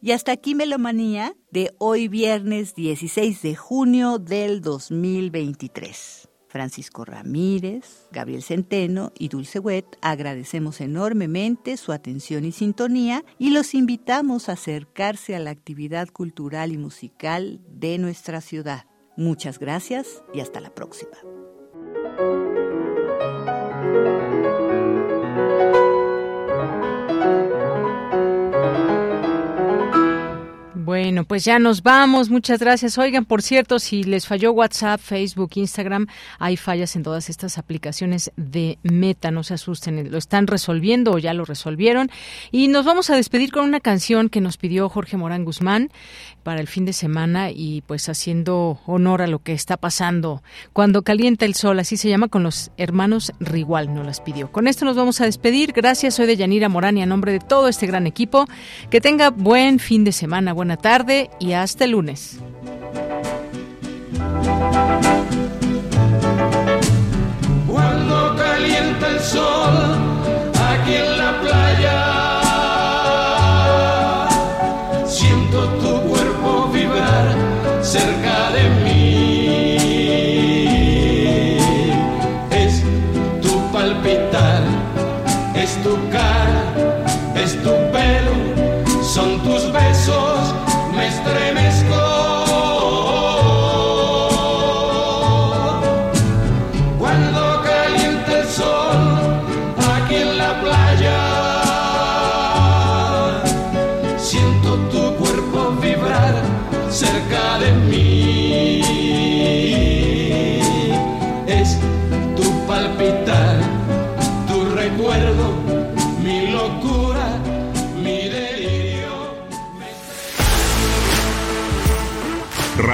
Y hasta aquí Melomanía de hoy viernes 16 de junio del 2023. Francisco Ramírez, Gabriel Centeno y Dulce Wet agradecemos enormemente su atención y sintonía y los invitamos a acercarse a la actividad cultural y musical de nuestra ciudad. Muchas gracias y hasta la próxima. Bueno, pues ya nos vamos. Muchas gracias. Oigan, por cierto, si les falló WhatsApp, Facebook, Instagram, hay fallas en todas estas aplicaciones de Meta. No se asusten, lo están resolviendo o ya lo resolvieron. Y nos vamos a despedir con una canción que nos pidió Jorge Morán Guzmán para el fin de semana y pues haciendo honor a lo que está pasando cuando calienta el sol, así se llama, con los hermanos Rigual, nos las pidió. Con esto nos vamos a despedir. Gracias, soy de Yanira Morán y a nombre de todo este gran equipo. Que tenga buen fin de semana, buena tarde y hasta el lunes.